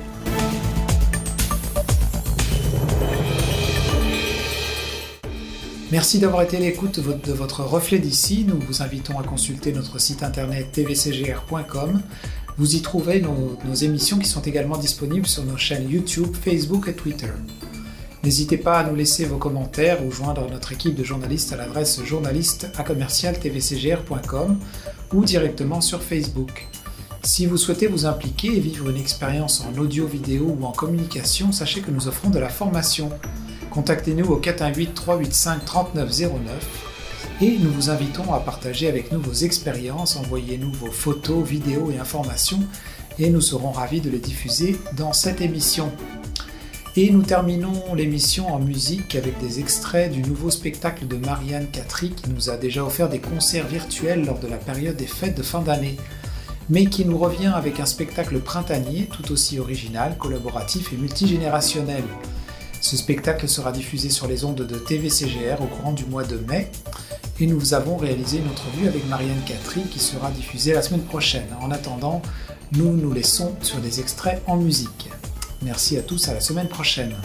Merci d'avoir été à l'écoute de votre reflet d'ici. Nous vous invitons à consulter notre site internet tvcgr.com. Vous y trouvez nos, émissions qui sont également disponibles sur nos chaînes YouTube, Facebook et Twitter. N'hésitez pas à nous laisser vos commentaires ou joindre notre équipe de journalistes à l'adresse tvcgr.com ou directement sur Facebook. Si vous souhaitez vous impliquer et vivre une expérience en audio, vidéo ou en communication, sachez que nous offrons de la formation. Contactez-nous au 418 385 3909 et nous vous invitons à partager avec nous vos expériences, envoyez-nous vos photos, vidéos et informations et nous serons ravis de les diffuser dans cette émission. Et nous terminons l'émission en musique avec des extraits du nouveau spectacle de Marianne Catry qui nous a déjà offert des concerts virtuels lors de la période des fêtes de fin d'année, mais qui nous revient avec un spectacle printanier tout aussi original, collaboratif et multigénérationnel. Ce spectacle sera diffusé sur les ondes de TVCGR au courant du mois de mai et nous avons réalisé une entrevue avec Marianne Catry qui sera diffusée la semaine prochaine. En attendant, nous nous laissons sur des extraits en musique. Merci à tous, à la semaine prochaine.